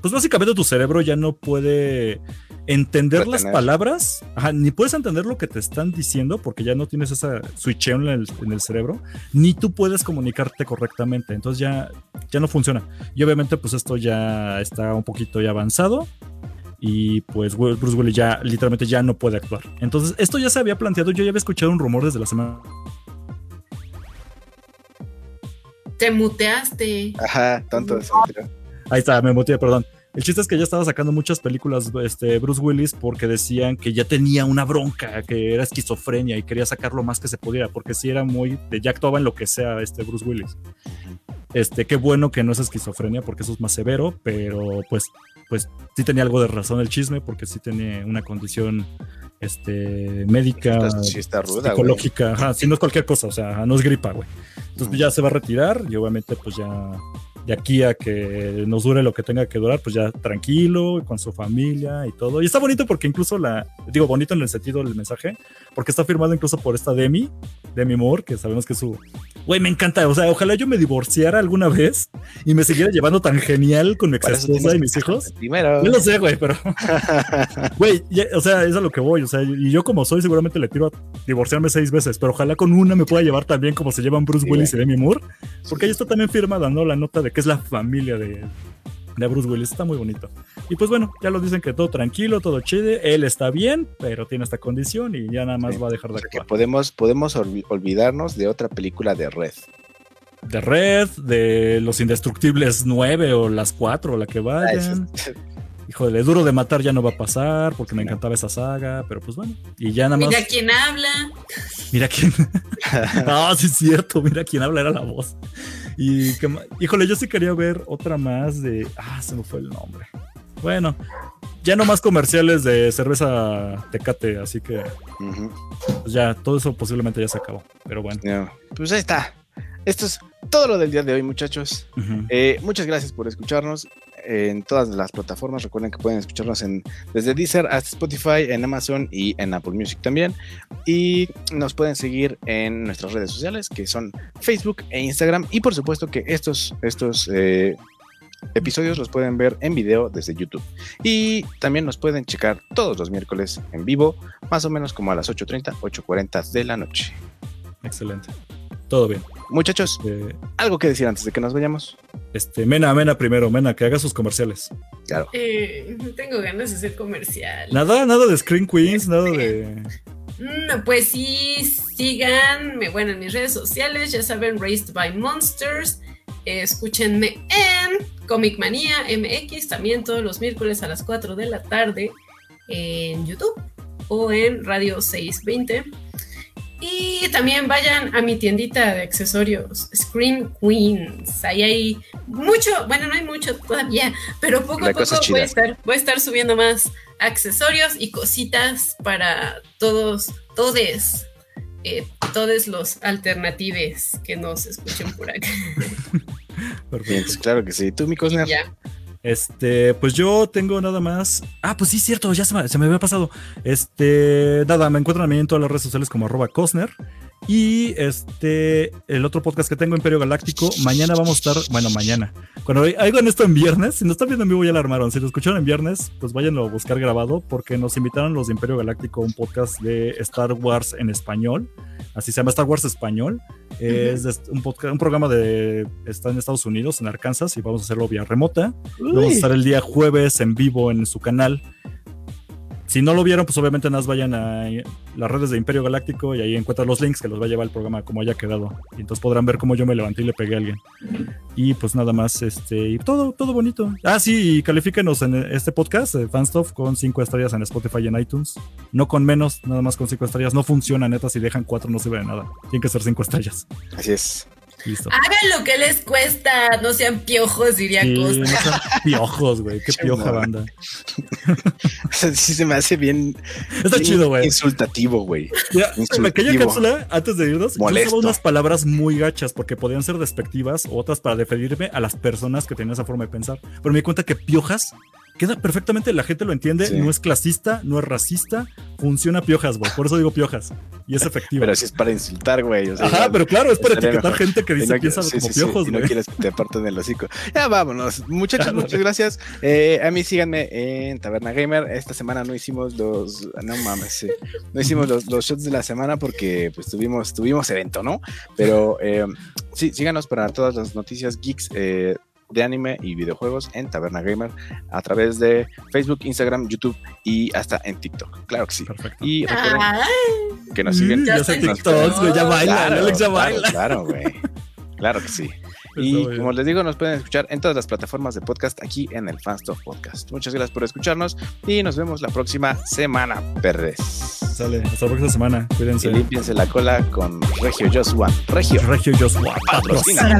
pues básicamente tu cerebro ya no puede entender las palabras, ajá, ni puedes entender lo que te están diciendo porque ya no tienes esa switcheo en el, en el cerebro, ni tú puedes comunicarte correctamente, entonces ya, ya no funciona. Y obviamente pues esto ya está un poquito ya avanzado y pues Bruce Willis ya literalmente ya no puede actuar. Entonces esto ya se había planteado, yo ya había escuchado un rumor desde la semana. Te muteaste. Ajá, tanto. Ahí está, me motivé, perdón. El chiste es que ya estaba sacando muchas películas este, Bruce Willis porque decían que ya tenía una bronca, que era esquizofrenia y quería sacar lo más que se pudiera, porque sí era muy, de- ya actuaba en lo que sea este Bruce Willis. Este, qué bueno que no es esquizofrenia porque eso es más severo, pero pues, pues sí tenía algo de razón el chisme porque sí tenía una condición este, médica, Está- sí está ruda, güey. psicológica, sí, no es cualquier cosa, o sea, no es gripa, güey. Entonces pues, ya se va a retirar y obviamente pues ya de aquí a que nos dure lo que tenga que durar, pues ya tranquilo, con su familia y todo. Y está bonito porque incluso la, digo bonito en el sentido del mensaje, porque está firmado incluso por esta Demi, Demi Moore, que sabemos que es su... Güey, me encanta, o sea, ojalá yo me divorciara alguna vez y me siguiera llevando tan genial con mi ex esposa y mis hijos. Primero. Yo lo sé, güey, pero... [LAUGHS] Güey, o sea, es a lo que voy. O sea, y yo como soy, seguramente le tiro a divorciarme seis veces, pero ojalá con una me pueda llevar tan bien como se llevan Bruce Sí, Willis y. Demi Moore. Porque ahí está también firmada, ¿no? La nota de que es la familia de, de Bruce Willis. Está muy bonito. Y pues bueno, ya lo dicen que todo tranquilo, todo chido. Él está bien, pero tiene esta condición y ya nada más Sí. va a dejar de O sea, que podemos, podemos olvi- olvidarnos de otra película de Red. De Red, de Los Indestructibles 9 o las 4 o la que Ah, vayan. eso- [LAUGHS] Híjole, duro de matar ya no va a pasar porque me encantaba esa saga, pero pues bueno. Y ya nada más. Mira quién habla. Mira quién. [LAUGHS] Ah, sí, es cierto. Mira quién habla, era la voz. Y que híjole, yo sí quería ver otra más de. Ah, se me fue el nombre. Bueno, ya no más comerciales de cerveza tecate, así que pues ya todo eso posiblemente ya se acabó. Pero bueno. No, Pues ahí está. Esto es todo lo del día de hoy, muchachos. Eh, muchas gracias por escucharnos en todas las plataformas. Recuerden que pueden escucharnos en, desde Deezer hasta Spotify, en Amazon y en Apple Music también. Y nos pueden seguir en nuestras redes sociales, que son Facebook e Instagram. Y por supuesto que estos, estos eh, episodios los pueden ver en video desde YouTube. Y también nos pueden checar todos los miércoles en vivo, más o menos como a las 8.30, 8.40 de la noche. Excelente. Todo bien. Muchachos, Eh, algo que decir antes de que nos vayamos. este, Mena, Mena primero, Mena, que haga sus comerciales. Claro. Eh, tengo ganas de hacer comercial. Nada, nada de Screen Queens, nada de. Mm, pues sí, síganme, bueno, en mis redes sociales, ya saben, Raised by Monsters. Escúchenme en Comic Manía MX, también todos los miércoles a las 4 de la tarde en YouTube o en Radio 620. Y también vayan a mi tiendita de accesorios, Scream Queens. Ahí hay mucho, bueno, no hay mucho todavía, pero poco a poco voy a, estar, voy a estar subiendo más accesorios y cositas para todos, todes, eh, todos los alternatives que nos escuchen por acá. [LAUGHS] Perfecto. Bien, claro que sí. ¿Tú, mi Cosner? ya. Este, pues yo tengo nada más. Ah, pues sí, cierto, ya se me, se me había pasado. Este, nada, me encuentran a mí en todas las redes sociales como arroba Cosner. Y este, el otro podcast que tengo, Imperio Galáctico, mañana vamos a estar, bueno, mañana. Cuando hagan esto en viernes, si no están viendo en vivo ya la armaron. Si lo escucharon en viernes, pues váyanlo a buscar grabado porque nos invitaron los de Imperio Galáctico a un podcast de Star Wars en español. Así se llama Star Wars Español. Es un, podcast, un programa de. Está en Estados Unidos, en Arkansas, y vamos a hacerlo vía remota. Vamos a estar el día jueves en vivo en su canal. Si no lo vieron, pues obviamente nada más vayan a las redes de Imperio Galáctico y ahí encuentran los links que los va a llevar el programa como haya quedado. Y entonces podrán ver cómo yo me levanté y le pegué a alguien. Y pues nada más, este, y todo, todo bonito. Ah, sí, y califíquenos en este podcast, eh, Fanstuff, con cinco estrellas en Spotify y en iTunes. No con menos, nada más con cinco estrellas. No funciona, neta, si dejan cuatro no sirve de nada. Tienen que ser cinco estrellas. Así es. Listo. Hagan lo que les cuesta, no sean piojos, diría Sí, no Costa. sean [LAUGHS] piojos, güey. Qué pioja banda. [LAUGHS] O sea, sí se me hace bien. Está bien chido, güey. Insultativo, güey. En aquella cápsula, antes de irnos, yo Molesto. usaba unas palabras muy gachas porque podían ser despectivas o otras para referirme a las personas que tenían esa forma de pensar. Pero me di cuenta que piojas queda perfectamente, la gente lo entiende, Sí. no es clasista, no es racista, funciona piojas, güey. Por eso digo piojas. Y es efectivo. Pero si es para insultar, güey. o sea, Ajá, pero claro, es para etiquetar mejor. gente que dice no- piensa sí, como sí, piojos, y no güey. quieres que te aparten el hocico. Ya vámonos. Muchachos, [LAUGHS] muchas gracias. Eh, a mí síganme en Taberna Gamer. Esta semana no hicimos los. No mames. No hicimos los, los shots de la semana porque pues tuvimos, tuvimos evento, ¿no? Pero eh, sí, síganos para todas las noticias geeks. eh, de anime y videojuegos en Taberna Gamer a través de Facebook, Instagram, YouTube y hasta en TikTok. Claro que sí. Perfecto. Y recuerden Ay, que nos siguen. Mm, Ya sé TikToks, güey, ya TikTok. baila, Claro, Alex ya claro, baila. Claro, güey. Claro que sí. Y como les digo, nos pueden escuchar en todas las plataformas de podcast aquí en el Fanstuff Podcast. Muchas gracias por escucharnos y nos vemos la próxima semana, perres. Sale, hasta la próxima semana. Y Cuídense. límpiense la cola con Regio Just One. Regio. Regio Joshua, Patrocina.